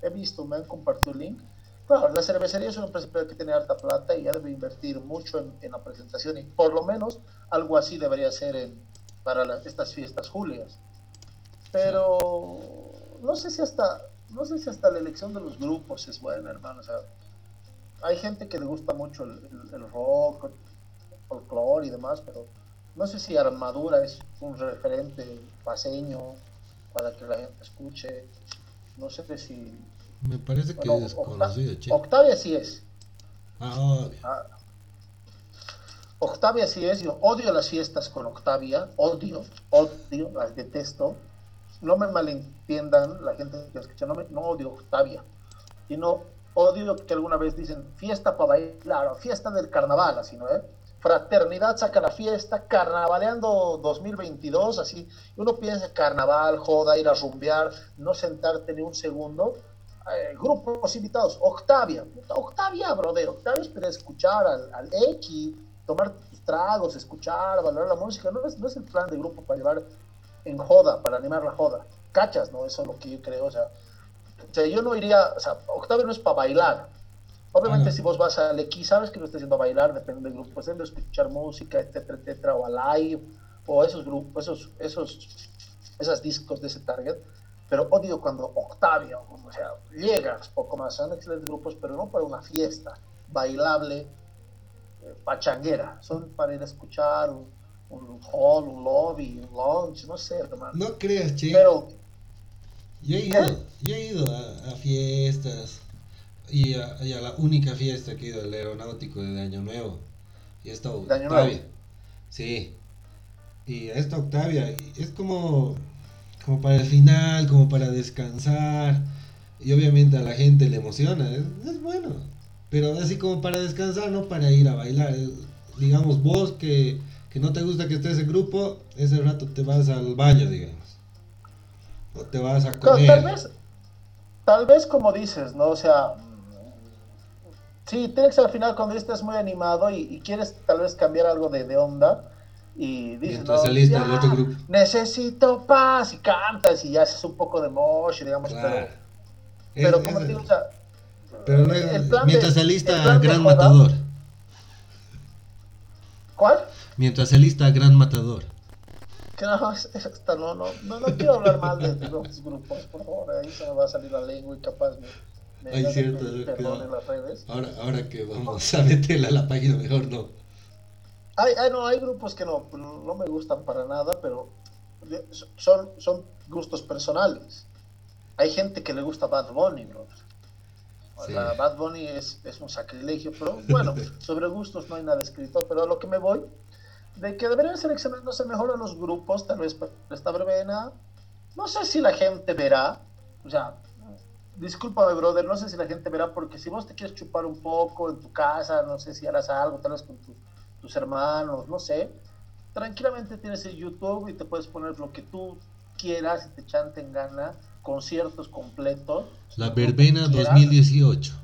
He visto, me han compartido el link. Claro, la cervecería es una empresa que tiene alta plata y ya debe invertir mucho en, la presentación y por lo menos algo así debería ser en, para estas fiestas julias. Pero no sé si hasta no sé si hasta la elección de los grupos es buena, hermano. O sea, hay gente que le gusta mucho el, rock, el folclore y demás, pero no sé si Armadura es un referente paseño para que la gente escuche. No sé si. Me parece que es desconocido, Octavia sí es. Ah, ah, Octavia sí es. Yo odio las fiestas con Octavia. Odio, odio, las detesto no me malentiendan la gente que escucha, no, me, no odio Octavia, sino odio que alguna vez dicen fiesta para bailar o fiesta del carnaval, así, ¿no? Eh? Fraternidad saca la fiesta, carnavaleando 2022, así, uno piensa carnaval, joda, ir a rumbear, no sentarte ni un segundo. Eh, grupos invitados, Octavia, Octavia, brother, Octavia es para escuchar al, al X, tomar tragos, escuchar, valorar la música, no es, no es el plan de grupo para llevar en joda, para animar la joda. Cachas, ¿no? Eso es lo que yo creo. O sea, yo no iría, o sea, Octavio no es para bailar. Obviamente, si vos vas al X, sabes que lo estás haciendo a bailar, depende del grupo, pues de escuchar música, etcétera, etcétera, o a live, o esos grupos, esos, esos, esos discos de ese target. Pero odio cuando Octavio, o sea, llegas son excelentes grupos, pero no para una fiesta bailable, eh, pachanguera, son para ir a escuchar un, un hall, un lobby, un lounge, no sé, hermano. No creas, che. Pero, Yo he ido, yo he ido a, a fiestas y a, y a la única fiesta que he ido, el aeronáutico de Año Nuevo. Y esta ¿De Año Octavia. Nuevo? Sí. Y esta Octavia es como, como para el final, como para descansar. Y obviamente a la gente le emociona, es, es bueno. Pero así como para descansar, no para ir a bailar. Es- digamos, vos que, que no te gusta que estés en grupo, ese rato te vas al baño, digamos. O te vas a comer. tal vez, tal vez como dices, ¿no? O sea, sí, tiene que ser al final cuando estés muy animado y, y quieres tal vez cambiar algo de, de onda y dices, no, saliste ya, del otro grupo. necesito paz y cantas y ya haces un poco de mosh, digamos, Claro. pero, pero como te digo, o sea, pero luego, el plan mientras de- el de Gran Matador. ¿Cuál? Mientras saliste a Gran Matador. Que no, es- es- esta no, no, no, no quiero hablar mal de, de los grupos, por favor, ahí se me va a salir la lengua y capaz me, me Ay, cierto, en las redes. Ahora, ahora que vamos a meterle a la página, mejor no. Hay, hay, no, hay grupos que no, no me gustan para nada, pero son, son gustos personales. Hay gente que le gusta Bad Bunny, bro. Sí. Bad Bunny es, es un sacrilegio, pero bueno, sobre gustos no hay nada escrito, pero a lo que me voy, de que deberían seleccionándose mejor a los grupos, tal vez para esta verbena. No sé si la gente verá, o sea, discúlpame, brother, no sé si la gente verá, porque si vos te quieres chupar un poco en tu casa, no sé si harás algo, tal vez con tu- tus hermanos, no sé, tranquilamente tienes el YouTube y te puedes poner lo que tú quieras y te chante en gana, conciertos completos. La verbena quieras. 2018.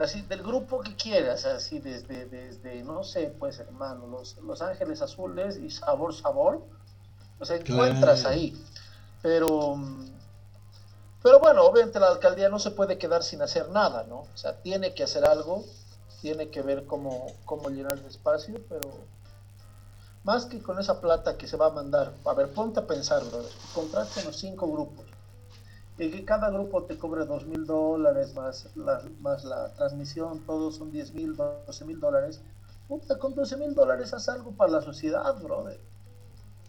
Así, del grupo que quieras, así desde, desde no sé, pues hermano, los, los Ángeles Azules y Sabor Sabor, o sea, encuentras ahí. Pero, pero bueno, obviamente la alcaldía no se puede quedar sin hacer nada, ¿no? O sea, tiene que hacer algo, tiene que ver cómo, cómo llenar el espacio, pero más que con esa plata que se va a mandar, a ver, ponte a pensar, brother, contrate unos cinco grupos y que cada grupo te cobre dos mil dólares más la, más la transmisión, todos son 10 mil, 12 mil dólares. Puta, con 12 mil dólares haz algo para la sociedad, brother.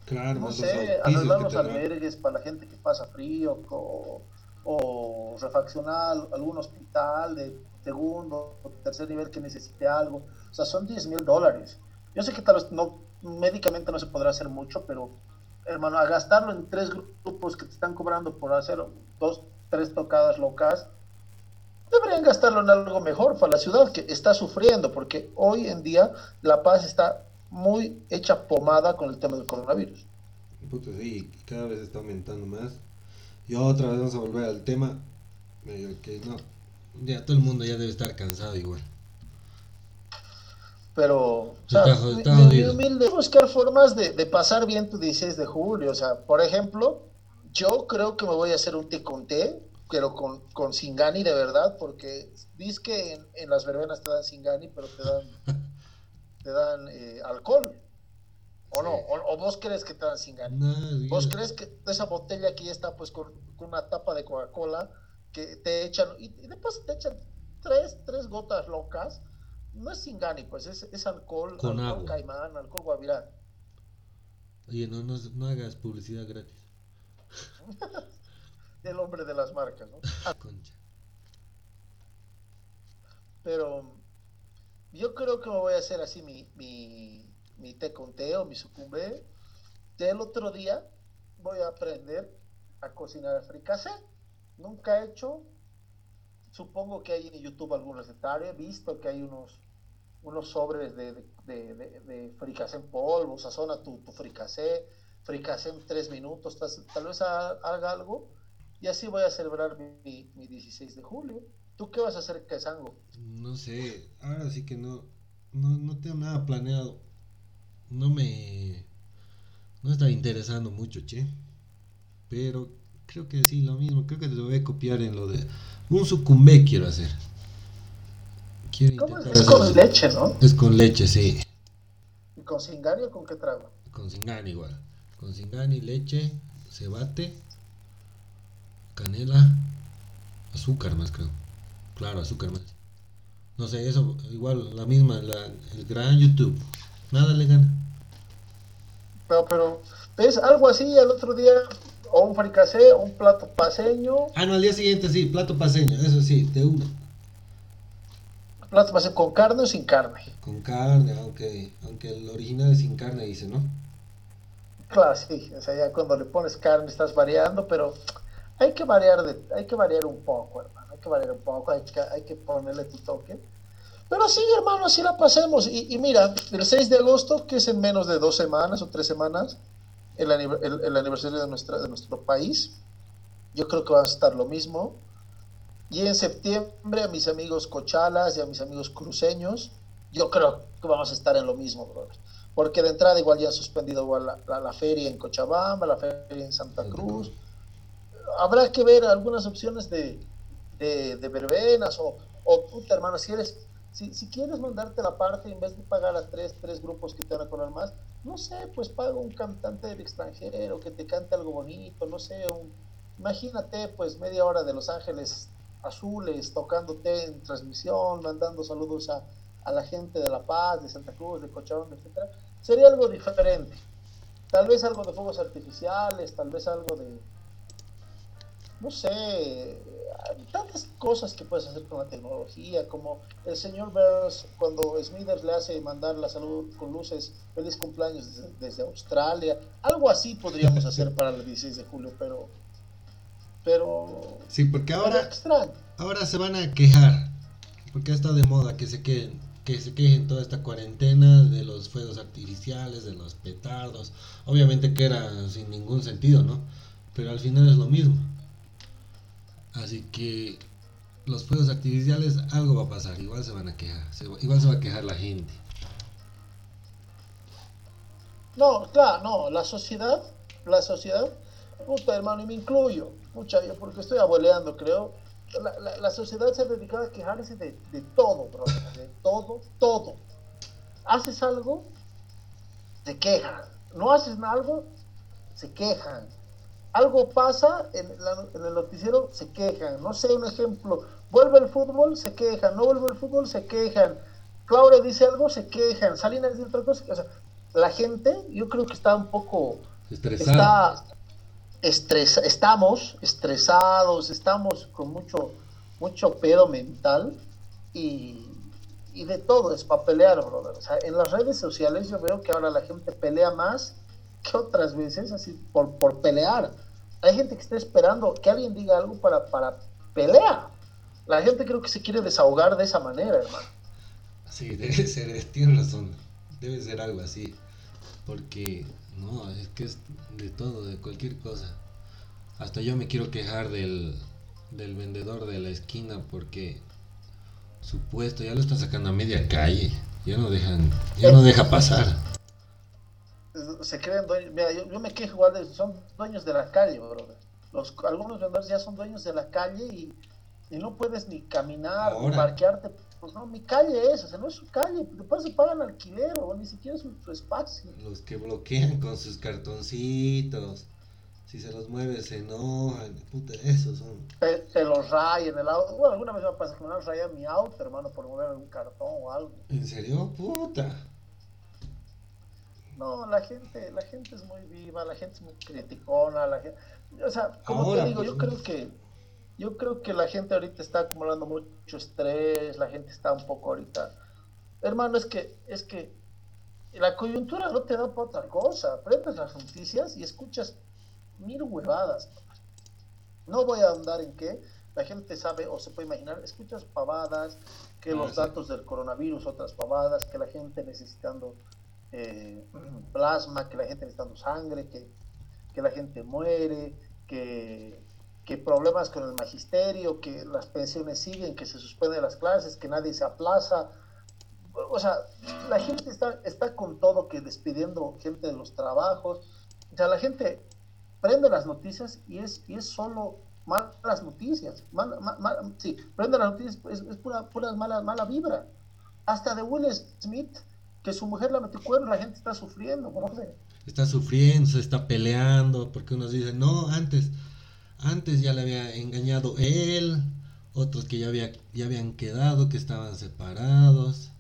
Claro, No sé, los arreglar los albergues para la gente que pasa frío o, o refaccionar algún hospital de segundo o tercer nivel que necesite algo. O sea, son 10 mil dólares. Yo sé que tal vez no, médicamente no se podrá hacer mucho, pero hermano, a gastarlo en tres grupos que te están cobrando por hacer dos, tres tocadas locas, deberían gastarlo en algo mejor para la ciudad que está sufriendo, porque hoy en día La Paz está muy hecha pomada con el tema del coronavirus. Puta, sí, cada vez está aumentando más. Y otra vez vamos a volver al tema. medio que no. Ya todo el mundo ya debe estar cansado igual. Pero, o sea, mi- está mi- mi jodido. humilde buscar formas de, de pasar bien tu 16 de julio. O sea, por ejemplo, yo creo que me voy a hacer un té con té, pero con, con Singani de verdad, porque dices que en, en las verbenas te dan Singani, pero te dan, te dan eh, alcohol. ¿O no? O, o vos crees que te dan Singani? No, ¿Vos crees que esa botella que ya está pues con, con una tapa de Coca-Cola que te echan y, y después te echan tres, tres gotas locas? No es Singani, pues es, es alcohol, Con alcohol agua. caimán, alcohol guavirá. Oye, no, no, no hagas publicidad gratis. El hombre de las marcas, ¿no? Concha. Pero yo creo que me voy a hacer así mi, mi, mi té con té o mi sucumbe. Del otro día voy a aprender a cocinar fricasé. Nunca he hecho. Supongo que hay en YouTube algunos detalles. He visto que hay unos, unos sobres de, de, fricasé en polvo. Sazona tu, tu fricasé. Fricasé en tres minutos. Tal, vez ha- haga algo. Y así voy a celebrar mi, mi, mi 16 de julio. ¿Tú qué vas a hacer, Quesango? No sé, ahora sí que no, no, no tengo nada planeado. No me, no está interesando mucho, che. Pero creo que sí, lo mismo. Creo que te voy a copiar en lo de un sucumbé quiero hacer. Quiero ¿Cómo es? con hacer- leche, ¿no? Es con leche, sí. ¿Y con Singani o con qué trago? Con singani igual. Con singani, leche, se bate. canela, azúcar más creo. Claro, azúcar más. No sé, eso igual la misma, la, el gran YouTube. Nada le gana. Pero, pero, ¿ves? Algo así al otro día, o un fricasé, un plato paseño. Ah, no, al día siguiente sí, plato paseño, eso sí, de uno. Plato paseño con carne o sin carne. Con carne, aunque, aunque el original es sin carne, dice, ¿no? Claro, sí, o sea, ya cuando le pones carne estás variando, pero hay que variar, de, hay que variar un poco, hermano, hay que variar un poco, hay que, hay que ponerle tu toque. Pero sí, hermano, así la pasemos. Y, y, mira, el 6 de agosto, que es en menos de dos semanas o tres semanas, el, el, el aniversario de, nuestra, de nuestro país, yo creo que va a estar lo mismo. Y en septiembre a mis amigos cochalas y a mis amigos cruceños, yo creo que vamos a estar en lo mismo, brother. Porque de entrada igual ya han suspendido igual la, la, la feria en Cochabamba, la feria en Santa Cruz. Habrá que ver algunas opciones de, de, de verbenas o, o puta hermano, si eres si, si, quieres mandarte la parte en vez de pagar a tres, tres grupos que te van a cobrar más, no sé, pues paga un cantante del extranjero que te cante algo bonito, no sé, un, imagínate pues media hora de Los Ángeles Azules tocándote en transmisión, mandando saludos a, a la gente de La Paz, de Santa Cruz, de Cochabamba, etcétera, sería algo diferente. Tal vez algo de fuegos artificiales, tal vez algo de, no sé, tantas cosas que puedes hacer con la tecnología, como el señor Burns cuando Smithers le hace mandar la salud con luces, feliz cumpleaños desde, desde Australia, algo así podríamos hacer para el 16 de julio, pero pero sí, porque ahora ahora se van a quejar, porque está de moda que se queden que se quejen toda esta cuarentena de los fuegos artificiales, de los petardos, obviamente que era sin ningún sentido, ¿no? Pero al final es lo mismo. Así que los fuegos artificiales algo va a pasar, igual se van a quejar, se, igual se va a quejar la gente. No, claro, no, la sociedad, la sociedad, puta hermano, y me incluyo, mucha, porque estoy abueleando, creo, la, la, la, sociedad se ha dedicado a quejarse de, de todo, bro, de todo, todo. Haces algo, se quejan, no haces algo, se quejan algo pasa en, la, en, el noticiero, se quejan. No sé, un ejemplo, vuelve el fútbol, se quejan. No vuelve el fútbol, se quejan. Claudia dice algo, se quejan. Salinas dice otra cosa. O sea, la gente, yo creo que está un poco... Estresada. Está estresa, estamos estresados, estamos con mucho, mucho pedo mental y, y de todo, es para pelear, brother. O sea, en las redes sociales yo veo que ahora la gente pelea más otras veces, así por, por pelear. Hay gente que está esperando que alguien diga algo para, para pelear. La gente creo que se quiere desahogar de esa manera, hermano. Sí, debe ser, tiene razón. Debe ser algo así. Porque, no, es que es de todo, de cualquier cosa. Hasta yo me quiero quejar del, del vendedor de la esquina porque su puesto ya lo está sacando a media calle. Ya no dejan, ya no deja pasar se creen dueños, mira, yo, yo, me quejo igual de, son dueños de la calle, brother. Los, algunos vendedores ya son dueños de la calle y, y no puedes ni caminar, Ahora. ni parquearte. Pues no, mi calle es, o sea, no es su calle, después se pagan alquiler o ni siquiera es su, su, espacio. Los que bloquean con sus cartoncitos, si se los mueves se enojan, puta, esos son. Te, te los rayan el auto, bueno, alguna vez me pasa que me han rayado mi auto, hermano, por mover un cartón o algo. ¿En serio? Puta. No, la gente, la gente es muy viva, la gente es muy criticona, la gente, o sea, como Ahora, te digo, yo creo que, yo creo que la gente ahorita está acumulando mucho estrés, la gente está un poco ahorita, hermano, es que, es que la coyuntura no te da para otra cosa, prendes las noticias y escuchas mil huevadas, no voy a andar en qué, la gente sabe o se puede imaginar, escuchas pavadas, que Ah, los sí. datos del coronavirus, otras pavadas, que la gente necesitando eh, plasma, que la gente necesitando sangre, que, que la gente muere, que, que problemas con el magisterio, que las pensiones siguen, que se suspenden las clases, que nadie se aplaza. O sea, la gente está, está con todo, que despidiendo gente de los trabajos. O sea, la gente prende las noticias y es, y es solo malas noticias. Mal, mal, sí, prende las noticias, es, es pura, pura mala, mala vibra. Hasta de Will Smith, que su mujer la metió cuernos, la gente está sufriendo, brother. Está sufriendo, se está peleando, porque unos dicen, no, antes, antes ya le había engañado él, otros que ya, había, ya habían quedado, que estaban separados.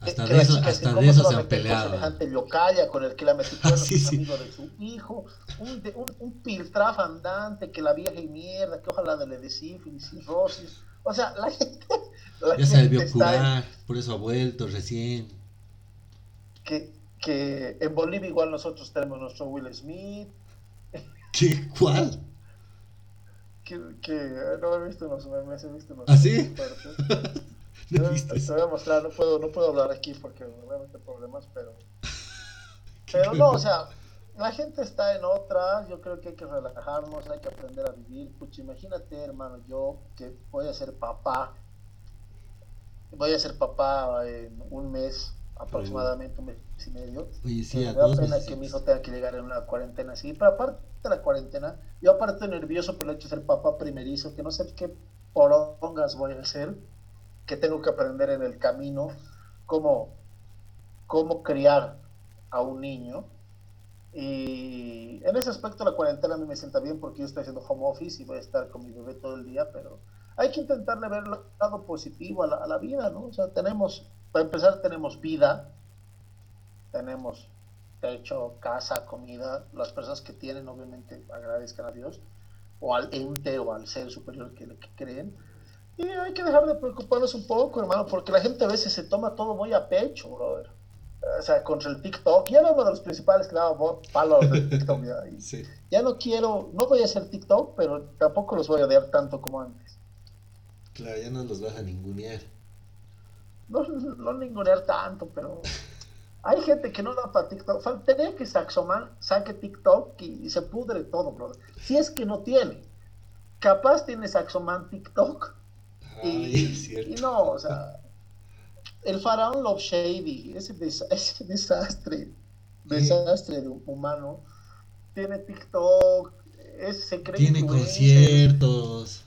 Hasta de eso, hasta de eso se han peleado. Yocaya con el que la metió ah, sí, sí. amigo de su hijo. Un, un, un piltraf andante que la vieja y mierda, que ojalá le dé sífilis, cirrosis. O sea, la gente. La ya se debió curar, por eso ha vuelto recién. Que, que en Bolivia igual nosotros tenemos nuestro Will Smith. ¿Qué? ¿Cuál? Que, que no he visto unos memes, he visto unos ¿Ah, sí? no te voy a mostrar, no puedo, no puedo hablar aquí porque realmente problemas, pero. Pero no, o sea, la gente está en otra, yo creo que hay que relajarnos, hay que aprender a vivir. Pucha, imagínate, hermano, yo que voy a ser papá, voy a ser papá en un mes aproximadamente un mes y medio. Oye, sí, me da pena que mi hijo tenga que llegar en una cuarentena así, pero aparte de la cuarentena, yo aparte nervioso por el hecho de ser papá primerizo, que no sé qué porongas voy a hacer, que tengo que aprender en el camino, cómo, cómo criar a un niño. Y en ese aspecto la cuarentena a mí me sienta bien porque yo estoy haciendo home office y voy a estar con mi bebé todo el día, pero hay que intentarle ver el lado positivo a la, a la vida, ¿no? O sea, tenemos para empezar, tenemos vida, tenemos techo, casa, comida. Las personas que tienen, obviamente, agradezcan a Dios, o al ente o al ser superior que, que creen. Y hay que dejar de preocuparnos un poco, hermano, porque la gente a veces se toma todo muy a pecho, brother. O sea, contra el TikTok. Ya era uno de los principales que daba palo del TikTok. Ya, sí. ya no quiero, no voy a hacer TikTok, pero tampoco los voy a odiar tanto como antes. Claro, ya no los vas a ningunear no, no ningunear tanto, pero hay gente que no da para TikTok. Faltaría que Saxoman saque TikTok y, se pudre todo, brother. Si es que no tiene. Capaz tiene Saxoman TikTok. y, no, o sea, el faraón Love Shady, ese, desastre, desastre humano, tiene TikTok, es, se Tiene conciertos.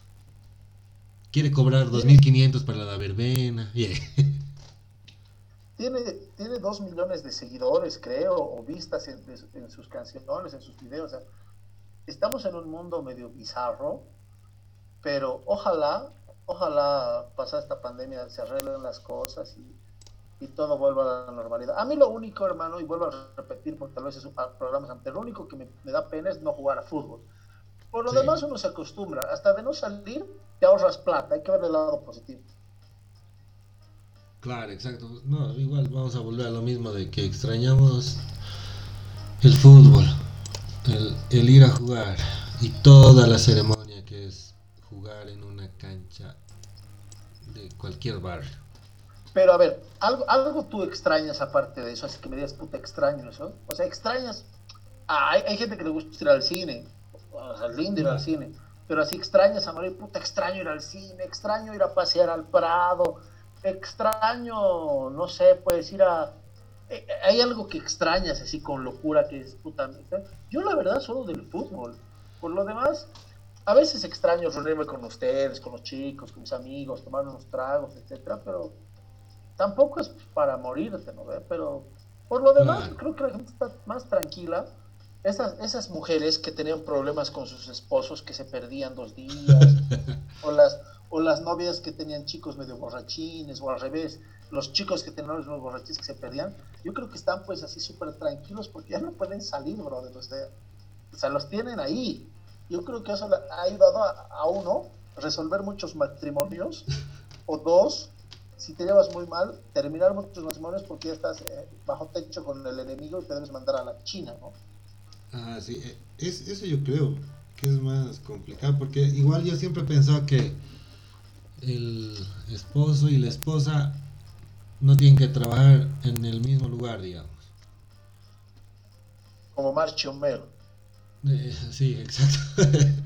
Quiere cobrar 2.500 para la verbena. Tiene, tiene dos millones de seguidores, creo, o vistas en, sus canciones, en sus videos. estamos en un mundo medio bizarro, pero ojalá, ojalá pasada esta pandemia se arreglen las cosas y, y, todo vuelva a la normalidad. A mí lo único, hermano, y vuelvo a repetir porque tal vez es un programa anterior, lo único que me, me da pena es no jugar a fútbol por lo demás uno se acostumbra. Hasta de no salir, te ahorras plata. Hay que ver el lado positivo. Claro, exacto. No, igual vamos a volver a lo mismo de que extrañamos el fútbol, el, ir a jugar y toda la ceremonia que es jugar en una cancha de cualquier barrio. Pero a ver, algo, algo tú extrañas aparte de eso, así que me digas, puta, extraño eso. O sea, extrañas. Ah, hay, hay gente que le gusta ir al cine, o sea, lindo ir al cine, pero así extrañas a morir, puta, extraño ir al cine, extraño ir a pasear al Prado, extraño, no sé, puedes ir a... Eh, hay algo que extrañas así con locura que es puta... Yo la verdad solo del fútbol, por lo demás, a veces extraño reunirme con ustedes, con los chicos, con mis amigos, tomar unos tragos, etcétera, pero tampoco es para morirte, ¿no? Pero por lo demás, creo que la gente está más tranquila. Esas, esas mujeres que tenían problemas con sus esposos que se perdían dos días, o las, o las novias que tenían chicos medio borrachines, o al revés, los chicos que tenían los borrachines que se perdían, yo creo que están pues así súper tranquilos porque ya no pueden salir, brother, o sea, o sea, los tienen ahí. Yo creo que eso ha ayudado a, uno resolver muchos matrimonios, o dos, si te llevas muy mal, terminar muchos matrimonios porque ya estás eh, bajo techo con el enemigo y te debes mandar a la China, ¿no? Ah, sí, eh, es, eso yo creo que es más complicado, porque igual yo siempre he pensado que el esposo y la esposa no tienen que trabajar en el mismo lugar, digamos. Como Marcho Melo. Eh, sí, exacto.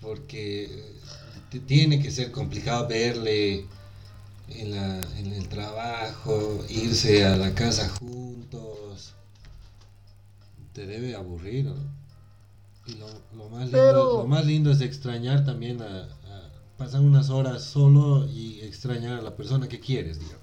porque tiene que ser complicado verle en, la, en el trabajo, irse a la casa juntos te debe aburrir. Y lo, más lindo, lo más lindo es extrañar también a, pasar unas horas solo y extrañar a la persona que quieres, digamos.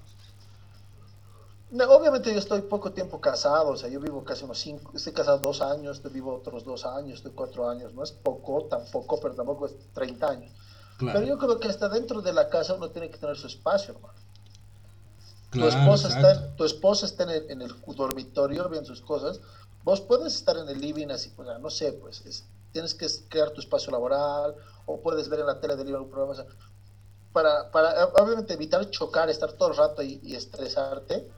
obviamente yo estoy poco tiempo casado, o sea, yo vivo casi unos cinco, estoy casado dos años, vivo otros dos años, estoy cuatro años, no es poco, tampoco, pero tampoco es 30 años. Pero yo creo que hasta dentro de la casa uno tiene que tener su espacio, hermano. tu, esposa está, tu esposa está en el, dormitorio, viendo sus cosas, vos puedes estar en el living así, pues, no sé, pues tienes que crear tu espacio laboral, o puedes ver en la tele del living algún programa, para, para obviamente evitar chocar, estar todo el rato y estresarte,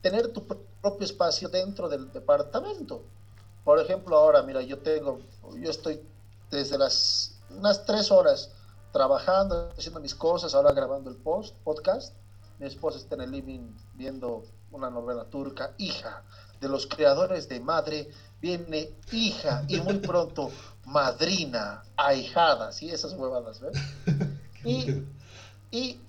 tener tu propio espacio dentro del departamento. Por ejemplo, ahora, mira, yo tengo, yo estoy desde las unas tres horas trabajando, haciendo mis cosas, ahora grabando el post, podcast. Mi esposa está en el living viendo una novela turca, hija de los creadores de Madre, viene hija y muy pronto madrina, ahijada, ¿sí? Esas huevadas, ¿ves? Y, y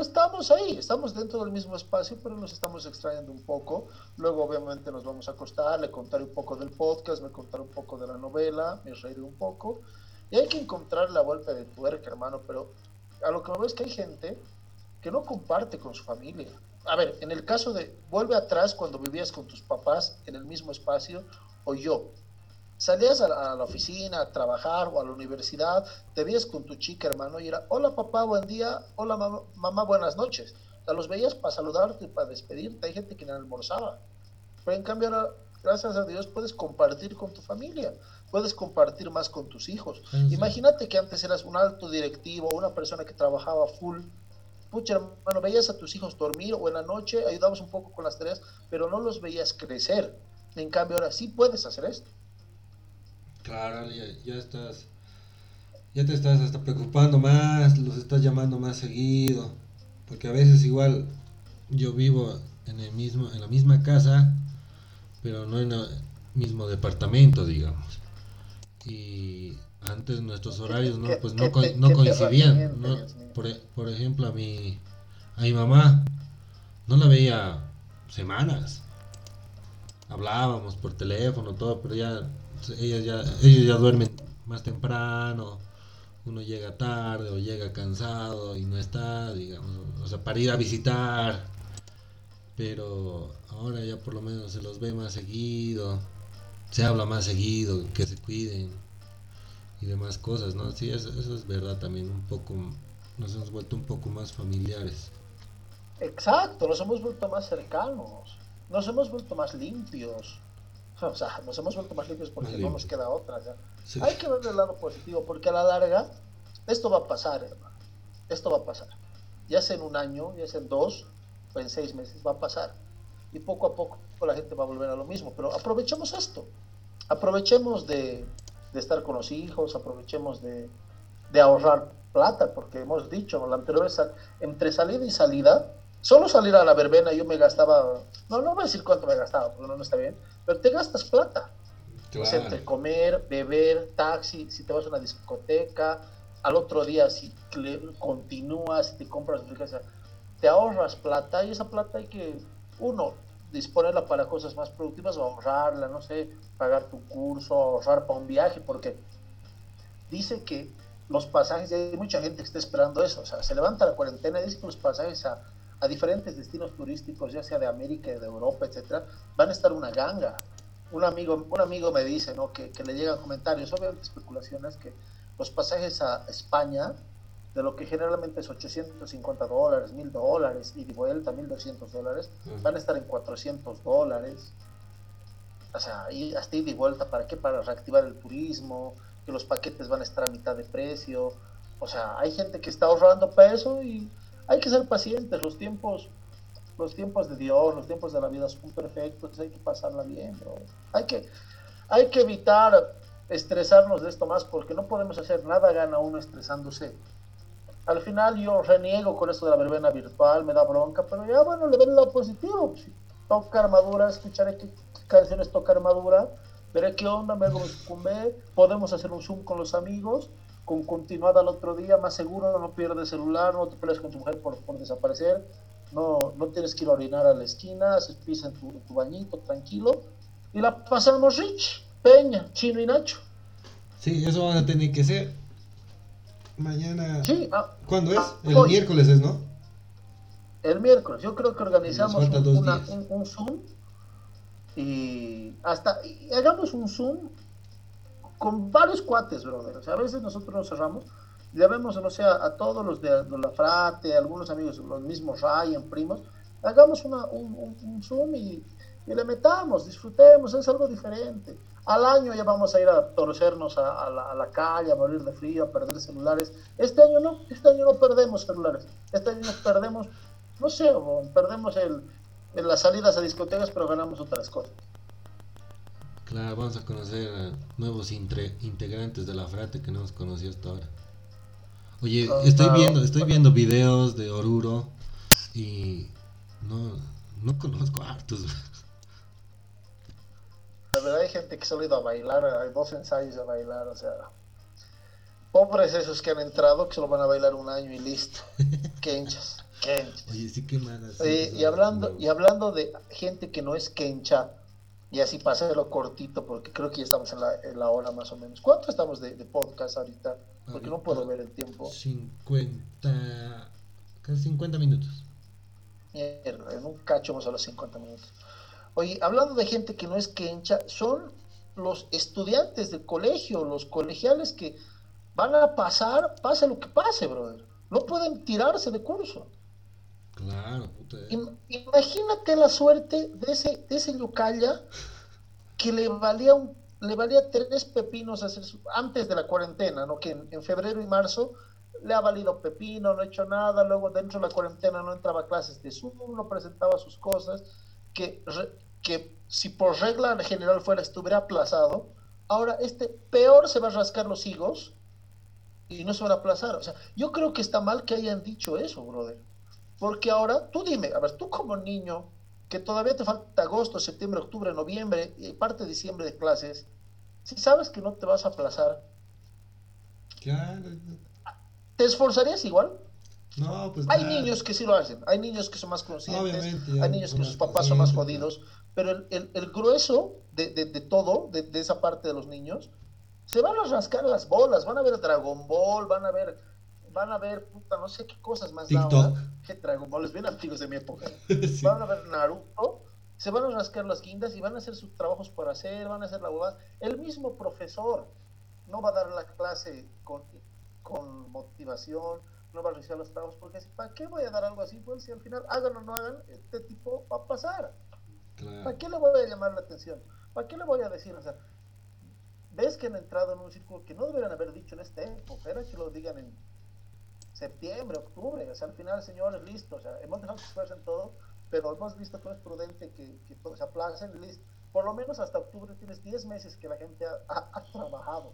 estamos ahí, estamos dentro del mismo espacio, pero nos estamos extrayendo un poco. Luego, obviamente, nos vamos a acostar, le contaré un poco del podcast, me contaré un poco de la novela, me reiré un poco. Y hay que encontrar la vuelta de tuerca, hermano, pero a lo que me veo es que hay gente que no comparte con su familia. A ver, en el caso de, vuelve atrás cuando vivías con tus papás en el mismo espacio, o yo, Salías a la, oficina a trabajar o a la universidad, te veías con tu chica, hermano, y era, hola papá, buen día, hola mamá, buenas noches. O sea, los veías para saludarte, para despedirte, hay gente que no almorzaba. Pero en cambio ahora, gracias a Dios, puedes compartir con tu familia, puedes compartir más con tus hijos. Imagínate que antes eras un alto directivo, una persona que trabajaba full, pucha hermano, veías a tus hijos dormir o en la noche ayudabas un poco con las tareas, pero no los veías crecer. En cambio ahora sí puedes hacer esto. Claro, ya, estás, ya te estás hasta preocupando más, los estás llamando más seguido, porque a veces igual yo vivo en el mismo, en la misma casa, pero no en el mismo departamento, digamos. Y antes nuestros horarios no, pues no, no coincidían. Por, por, ejemplo, a mi, a mi mamá no la veía semanas. Hablábamos por teléfono, todo, pero ya ellas ya, ellos ya duermen más temprano, uno llega tarde o llega cansado y no está, digamos, o sea, para ir a visitar, pero ahora ya por lo menos se los ve más seguido, se habla más seguido, que se cuiden y demás cosas, ¿no? Sí, eso, eso es verdad también, un poco, nos hemos vuelto un poco más familiares. Exacto, nos hemos vuelto más cercanos, nos hemos vuelto más limpios. O sea, nos hemos vuelto más limpios porque no nos queda otra. Hay que ver el lado positivo porque a la larga esto va a pasar, hermano. Esto va a pasar. Ya sea en un año, ya sea en dos o en seis meses, va a pasar. Y poco a poco la gente va a volver a lo mismo. Pero aprovechemos esto. Aprovechemos de, estar con los hijos, aprovechemos de, ahorrar plata, porque hemos dicho, la anterior entre salida y salida, Solo salir a la verbena yo me gastaba, no, no voy a decir cuánto me gastaba, porque no, no está bien, pero te gastas plata. Claro. entre comer, beber, taxi, si te vas a una discoteca, al otro día si continúas, si te compras, te ahorras plata y esa plata hay que, uno, disponerla para cosas más productivas o ahorrarla, no sé, pagar tu curso, ahorrar para un viaje, porque dice que los pasajes, hay mucha gente que está esperando eso, o sea, se levanta la cuarentena y dice que los pasajes a a diferentes destinos turísticos, ya sea de América, de Europa, etcétera, van a estar una ganga. Un amigo, un amigo me dice, ¿no? Que, le llegan comentarios, obviamente especulaciones, que los pasajes a España, de lo que generalmente es 850 dólares, 1000 dólares y de vuelta 1200 dólares, van a estar en 400 dólares. O sea, y hasta ida y vuelta, ¿para qué? Para reactivar el turismo, que los paquetes van a estar a mitad de precio. O sea, hay gente que está ahorrando para eso y hay que ser pacientes, los tiempos, los tiempos de Dios, los tiempos de la vida son perfectos, hay que pasarla bien, bro. Hay que, hay que evitar estresarnos de esto más porque no podemos hacer nada gana uno estresándose. Al final yo reniego con esto de la verbena virtual, me da bronca, pero ya bueno, le ven lo positivo. toca armadura, escucharé qué, canciones toca armadura, veré qué onda, me hago sucumbe, podemos hacer un Zoom con los amigos con continuada al otro día, más seguro, no pierdes celular, no te peleas con tu mujer por, por desaparecer, no, no tienes que ir a orinar a la esquina, se pisa en tu, bañito tranquilo y la pasamos Rich, Peña, Chino y Nacho. Sí, eso van a tener que ser. Mañana. Sí, ah, ¿Cuándo es? Ah, el miércoles es, ¿no? El miércoles, yo creo que organizamos un, un, Zoom y hasta hagamos un Zoom con varios cuates, brother. O sea, a veces nosotros nos cerramos, le vemos, no sé, a, todos los de, la Frate, algunos amigos, los mismos Ryan, primos, hagamos una, un, un, Zoom y, y, le metamos, disfrutemos, es algo diferente. Al año ya vamos a ir a torcernos a, la, a, la, calle, a morir de frío, a perder celulares. Este año no, este año no perdemos celulares. Este año perdemos no sé, perdemos el, en las salidas a discotecas, pero ganamos otras cosas. Claro, vamos a conocer a nuevos integrantes de la frate que no hemos conocido hasta ahora. Oye, ah, estoy viendo, estoy viendo videos de Oruro y no, no conozco a hartos. La verdad hay gente que solo ha ido a bailar, hay dos ensayos a bailar, o sea, pobres esos que han entrado que solo van a bailar un año y listo. Qué hinchas. Oye, sí que y hablando, y hablando de gente que no es kencha, y así lo cortito, porque creo que ya estamos en la, en la hora más o menos. ¿Cuánto estamos de, podcast ahorita? Porque no puedo ver el tiempo. 50, casi 50 minutos. Mierda, en un cacho hemos a los 50 minutos. Oye, hablando de gente que no es kencha, son los estudiantes del colegio, los colegiales que van a pasar, pase lo que pase, brother. No pueden tirarse de curso. Claro, Imagínate la suerte de ese, de ese que le valía un, le valía tres pepinos antes de la cuarentena, ¿no? Que en, febrero y marzo le ha valido pepino, no ha hecho nada, luego dentro de la cuarentena no entraba a clases de Zoom, no presentaba sus cosas, que, que si por regla general fuera estuviera aplazado, ahora este peor se va a rascar los higos y no se van a aplazar. O sea, yo creo que está mal que hayan dicho eso, brother. Porque ahora, tú dime, a ver, tú como niño, que todavía te falta agosto, septiembre, octubre, noviembre y parte de diciembre de clases, si sabes que no te vas a aplazar, ¿te esforzarías igual? No, pues hay niños que sí lo hacen, hay niños que son más conscientes, hay niños que sus papás son más jodidos, pero el, el, grueso de, de, de todo, de, de, esa parte de los niños, se van a rascar las bolas, van a ver Dragon Ball, van a ver van a ver, puta, no sé qué cosas más que Dragon Ball, bien antiguos de mi época. Van a ver Naruto, se van a rascar las guindas y van a hacer sus trabajos por hacer, van a hacer la bobada. El mismo profesor no va a dar la clase con, con motivación, no va a realizar los trabajos, porque ¿para qué voy a dar algo así? Pues si al final hagan o no hagan, este tipo va a pasar. ¿Para qué le voy a llamar la atención? ¿Para qué le voy a decir? O sea, ves que han entrado en un círculo que no deberían haber dicho en esta época, era que lo digan en septiembre, octubre, o sea, al final, señores, listo, o sea, hemos dejado que se en todo, pero hemos visto que es prudente que, que todo se aplace, listo. Por lo menos hasta octubre tienes 10 meses que la gente ha, trabajado,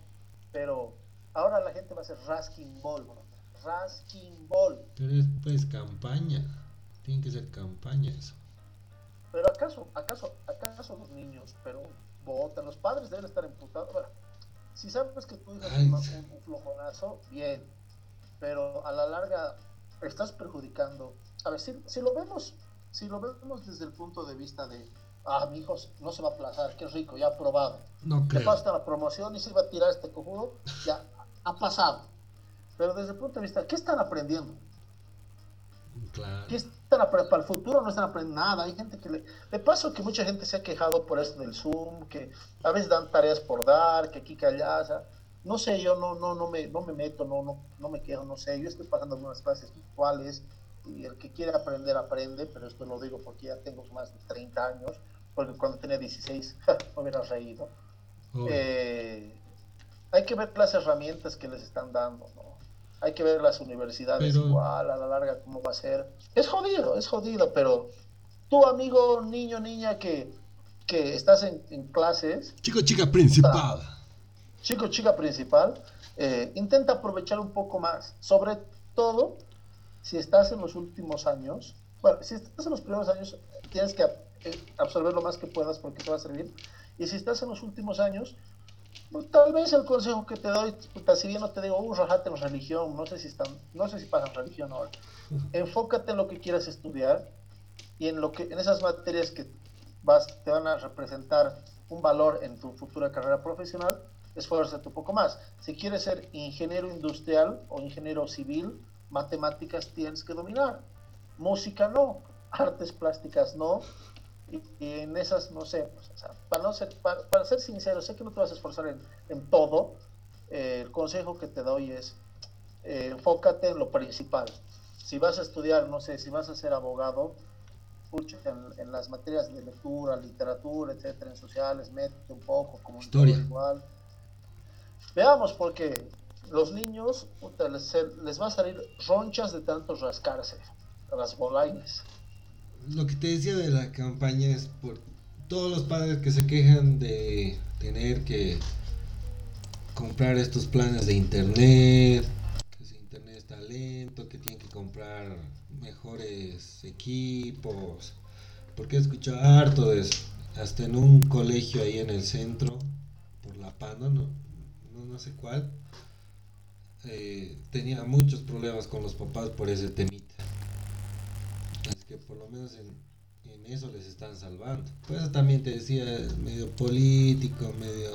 pero ahora la gente va a hacer rasking ball, bro. rasking ball. Pero es pues campaña, tiene que ser campaña eso. Pero acaso, acaso, acaso los niños, pero votan, los padres deben estar emputados. Bueno, si sabes que tu hijo es un flojonazo, bien, pero a la larga estás perjudicando. A ver, si, si lo vemos, si lo vemos desde el punto de vista de, ah, mi hijo no se va a aplazar, qué rico, ya ha probado. No creo. pasa la promoción y se va a tirar este cojudo, ya ha pasado. Pero desde el punto de vista, ¿qué están aprendiendo? Claro. ¿Qué están aprendiendo? Para el futuro no están aprendiendo nada. Hay gente que le... De paso que mucha gente se ha quejado por esto del Zoom, que a veces dan tareas por dar, que aquí, que allá, o sea, no sé, yo no, no, no, me, no me meto, no, no, no me quedo, no sé. Yo estoy pasando algunas clases virtuales y el que quiere aprender, aprende, pero esto lo digo porque ya tengo más de 30 años, porque cuando tenía 16 me hubiera reído. Eh, hay que ver las herramientas que les están dando, ¿no? Hay que ver las universidades igual, a la larga cómo va a ser. Es jodido, es jodido, pero tu amigo, niño, niña que, que estás en, en clases... Chico, chica principal chico chica principal, eh, intenta aprovechar un poco más, sobre todo si estás en los últimos años, bueno, si estás en los primeros años, tienes que eh, absorber lo más que puedas porque te va a servir, y si estás en los últimos años, pues, tal vez el consejo que te doy, si bien no te digo, uh, rajate en religión, no sé si están, no sé si pasan religión ahora, enfócate en lo que quieras estudiar y en lo que, en esas materias que vas, te van a representar un valor en tu futura carrera profesional, esfuérzate un poco más. Si quieres ser ingeniero industrial o ingeniero civil, matemáticas tienes que dominar. música no, artes plásticas no, y, en esas, no sé, pues, para, no ser, para, ser sincero, sé que no te vas a esforzar en, en todo, eh, el consejo que te doy es, eh, enfócate en lo principal. Si vas a estudiar, no sé, si vas a ser abogado, en, en las materias de lectura, literatura, etcétera, en sociales, métete un poco, como historia igual. Veamos, porque los niños les, les, va a salir ronchas de tanto rascarse, las bolainas. Lo que te decía de la campaña es por todos los padres que se quejan de tener que comprar estos planes de internet, que si internet está lento, que tienen que comprar mejores equipos, porque he escuchado harto de hasta en un colegio ahí en el centro, por La Panda, no, no, sé cuál, eh, tenía muchos problemas con los papás por ese temita. Así que por lo menos en, en eso les están salvando. Pues también te decía, medio político, medio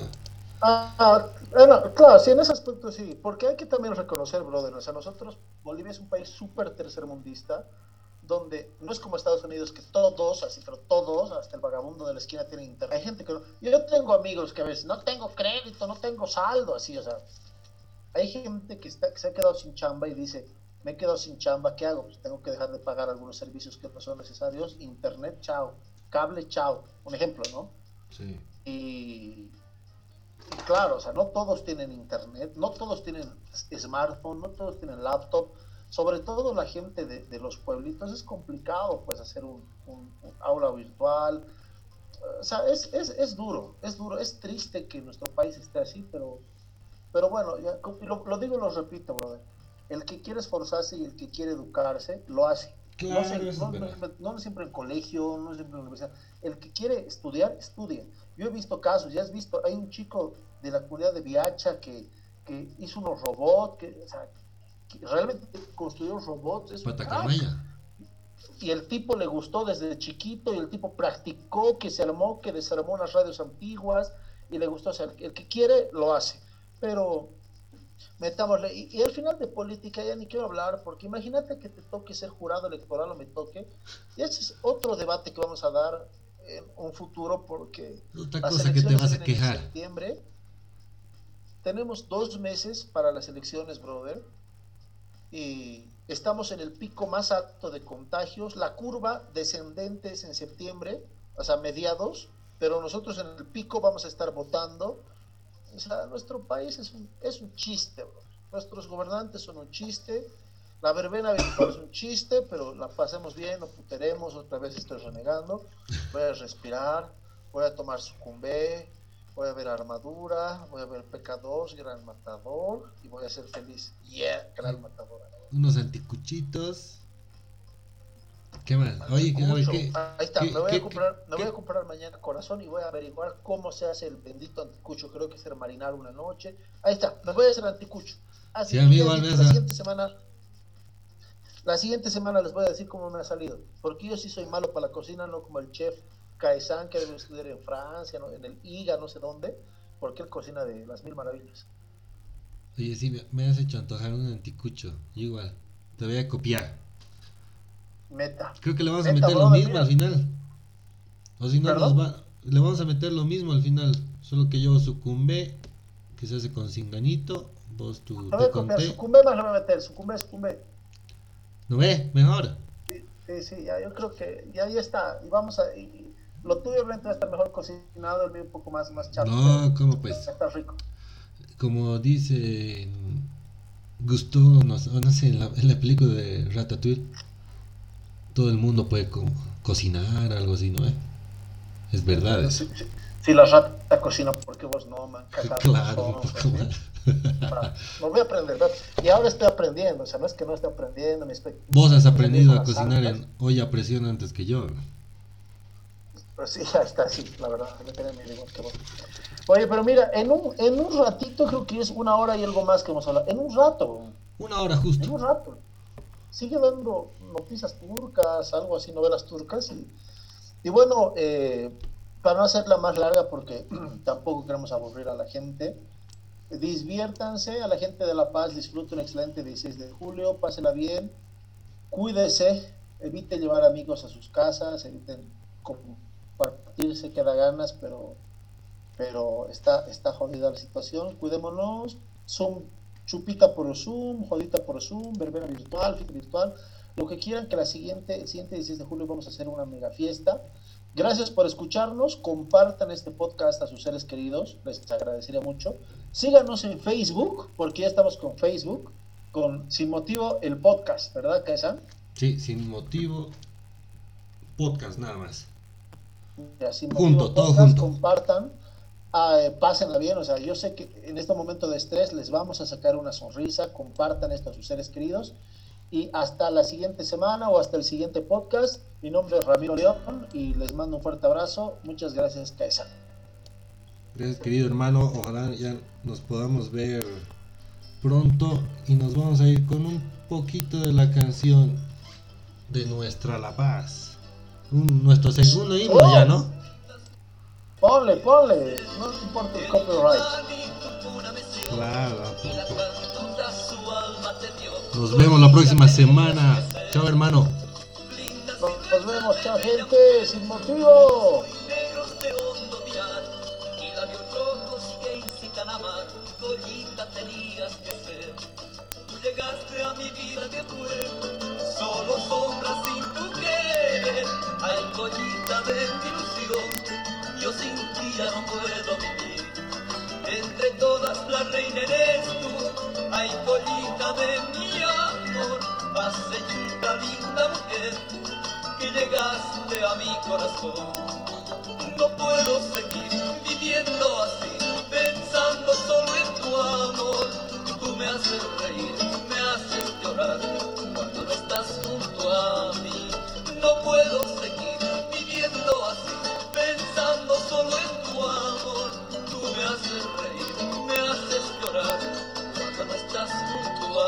Ah, bueno, claro, sí, en ese aspecto sí, porque hay que también reconocer, brother, o sea, nosotros, Bolivia es un país súper tercermundista, donde no es como Estados Unidos que todos, así, pero todos, hasta el vagabundo de la esquina tienen internet. Hay gente que no, yo tengo amigos que a veces no tengo crédito, no tengo saldo, así, o sea, hay gente que, está, que se ha quedado sin chamba y dice, me he quedado sin chamba, ¿qué hago? Pues tengo que dejar de pagar algunos servicios que no son necesarios, internet, chao, cable, chao, un ejemplo, ¿no? Sí. Y claro, o sea, no todos tienen internet, no todos tienen smartphone, no todos tienen laptop. Sobre todo la gente de, los pueblitos es complicado pues hacer un, aula virtual. O sea, es, es, es, duro, es duro, es triste que nuestro país esté así, pero, pero bueno, ya, lo, lo digo y lo repito, brother. El que quiere esforzarse y el que quiere educarse, lo hace. no, no, siempre en colegio, no siempre en universidad. El que quiere estudiar, estudia. Yo he visto casos, ya has visto, hay un chico de la comunidad de Viacha que, que hizo unos robots, que, o sea, realmente construyó robots. Es y el tipo le gustó desde chiquito y el tipo practicó, que se armó, que desarmó unas radios antiguas y le gustó. O sea, el, que quiere lo hace. Pero metámosle. Y, y, al final de política ya ni quiero hablar, porque imagínate que te toque ser jurado electoral o me toque. Y ese es otro debate que vamos a dar en un futuro porque otra cosa que te vas a quejar. En septiembre tenemos dos meses para las elecciones, brother, y estamos en el pico más alto de contagios. La curva descendente es en septiembre, o sea, mediados, pero nosotros en el pico vamos a estar votando. O sea, nuestro país es un, es un chiste, bro. Nuestros gobernantes son un chiste la verbena es un chiste, pero la pasemos bien, no puteremos, otra vez estoy renegando. Voy a respirar, voy a tomar sucumbé, voy a ver armadura, voy a ver pecador, gran matador, y voy a ser feliz. Yeah, gran matador. Unos anticuchitos. ¿Qué más? Oye, ¿qué, Ahí está, me, voy a comprar, me voy a comprar mañana corazón y voy a averiguar cómo se hace el bendito anticucho. Creo que es marinar una noche. Ahí está, me voy a hacer anticucho. Así sí, que la siguiente semana la siguiente semana les voy a decir cómo me ha salido, porque yo sí soy malo para la cocina, no como el chef Caizán que debe estudiar en Francia, en el IGA, no sé dónde, porque él cocina de las mil maravillas. Oye, sí, me has hecho antojar un anticucho, igual, te voy a copiar. Meta. Creo que le vamos a meter lo mismo al final. O si no, nos va, le vamos a meter lo mismo al final, solo que yo sucumbe, que se hace con cinganito, vos tú no te conté. Sucumbe más lo voy a meter, sucumbe, sucumbe. ¿No ve? Mejor. Sí, sí, ya, yo creo que ya, ya está. Y vamos a. lo tuyo a estar mejor cocinado, el mío un poco más, más chato. No, ¿cómo pues? Está rico. Como dice Gustó, no, no sé, en la, en la, película de Ratatouille, todo el mundo puede cocinar, algo así, ¿no? Es verdad. Si la rata cocina, ¿por qué vos no, man? claro, no voy a aprender. Y ahora estoy aprendiendo, o sea, no es que no esté aprendiendo. Vos has aprendido a cocinar en olla a presión antes que yo. Pues sí, ya está, sí, la verdad. Oye, pero mira, en un, en un ratito creo que es una hora y algo más que vamos a hablar. En un rato. Una hora justo. En un rato. Sigue dando noticias turcas, algo así, novelas turcas. Y, y bueno, eh, para no hacerla más larga, porque tampoco queremos aburrir a la gente, diviértanse, a la gente de La Paz, disfruten un excelente 16 de julio, pásela bien, cuídese, evite llevar amigos a sus casas, eviten que da ganas, pero, pero está, está jodida la situación. Cuidémonos, Zoom, chupita por Zoom, jodita por Zoom, verbena virtual, fiesta virtual, lo que quieran que la siguiente, el siguiente 16 de julio vamos a hacer una mega fiesta. Gracias por escucharnos, compartan este podcast a sus seres queridos, les agradecería mucho. Síganos en Facebook, porque ya estamos con Facebook, con Sin Motivo el podcast, ¿verdad, Caesan? Sí, Sin Motivo podcast, nada más. Junto, todo junto. Compartan, ah, eh, pásenla bien, o sea, yo sé que en este momento de estrés les vamos a sacar una sonrisa, compartan esto a sus seres queridos y hasta la siguiente semana o hasta el siguiente podcast. Mi nombre es Ramiro León y les mando un fuerte abrazo. Muchas gracias, Caesa. Gracias, querido hermano. Ojalá ya nos podamos ver pronto y nos vamos a ir con un poquito de la canción de nuestra La Paz. Nuestro segundo himno ya. ¿no? Ponle, ponle, no importa el copyright. Claro. Nos vemos la próxima semana. Chao, hermano. Nos vemos, chao, gente, sin motivo. llegaste a mi vida solo sombras ay collita de mi ilusión, yo sin ti ya no puedo vivir. Entre todas las reinas eres tú, ay collita de mi amor, pasellita linda mujer, que llegaste a mi corazón. No puedo seguir viviendo así, pensando solo en tu amor, tú me haces reír, me haces llorar, cuando no estás junto a mí. No puedo seguir viviendo así, pensando solo en tu amor. Tú me haces reír, me haces llorar cuando estás junto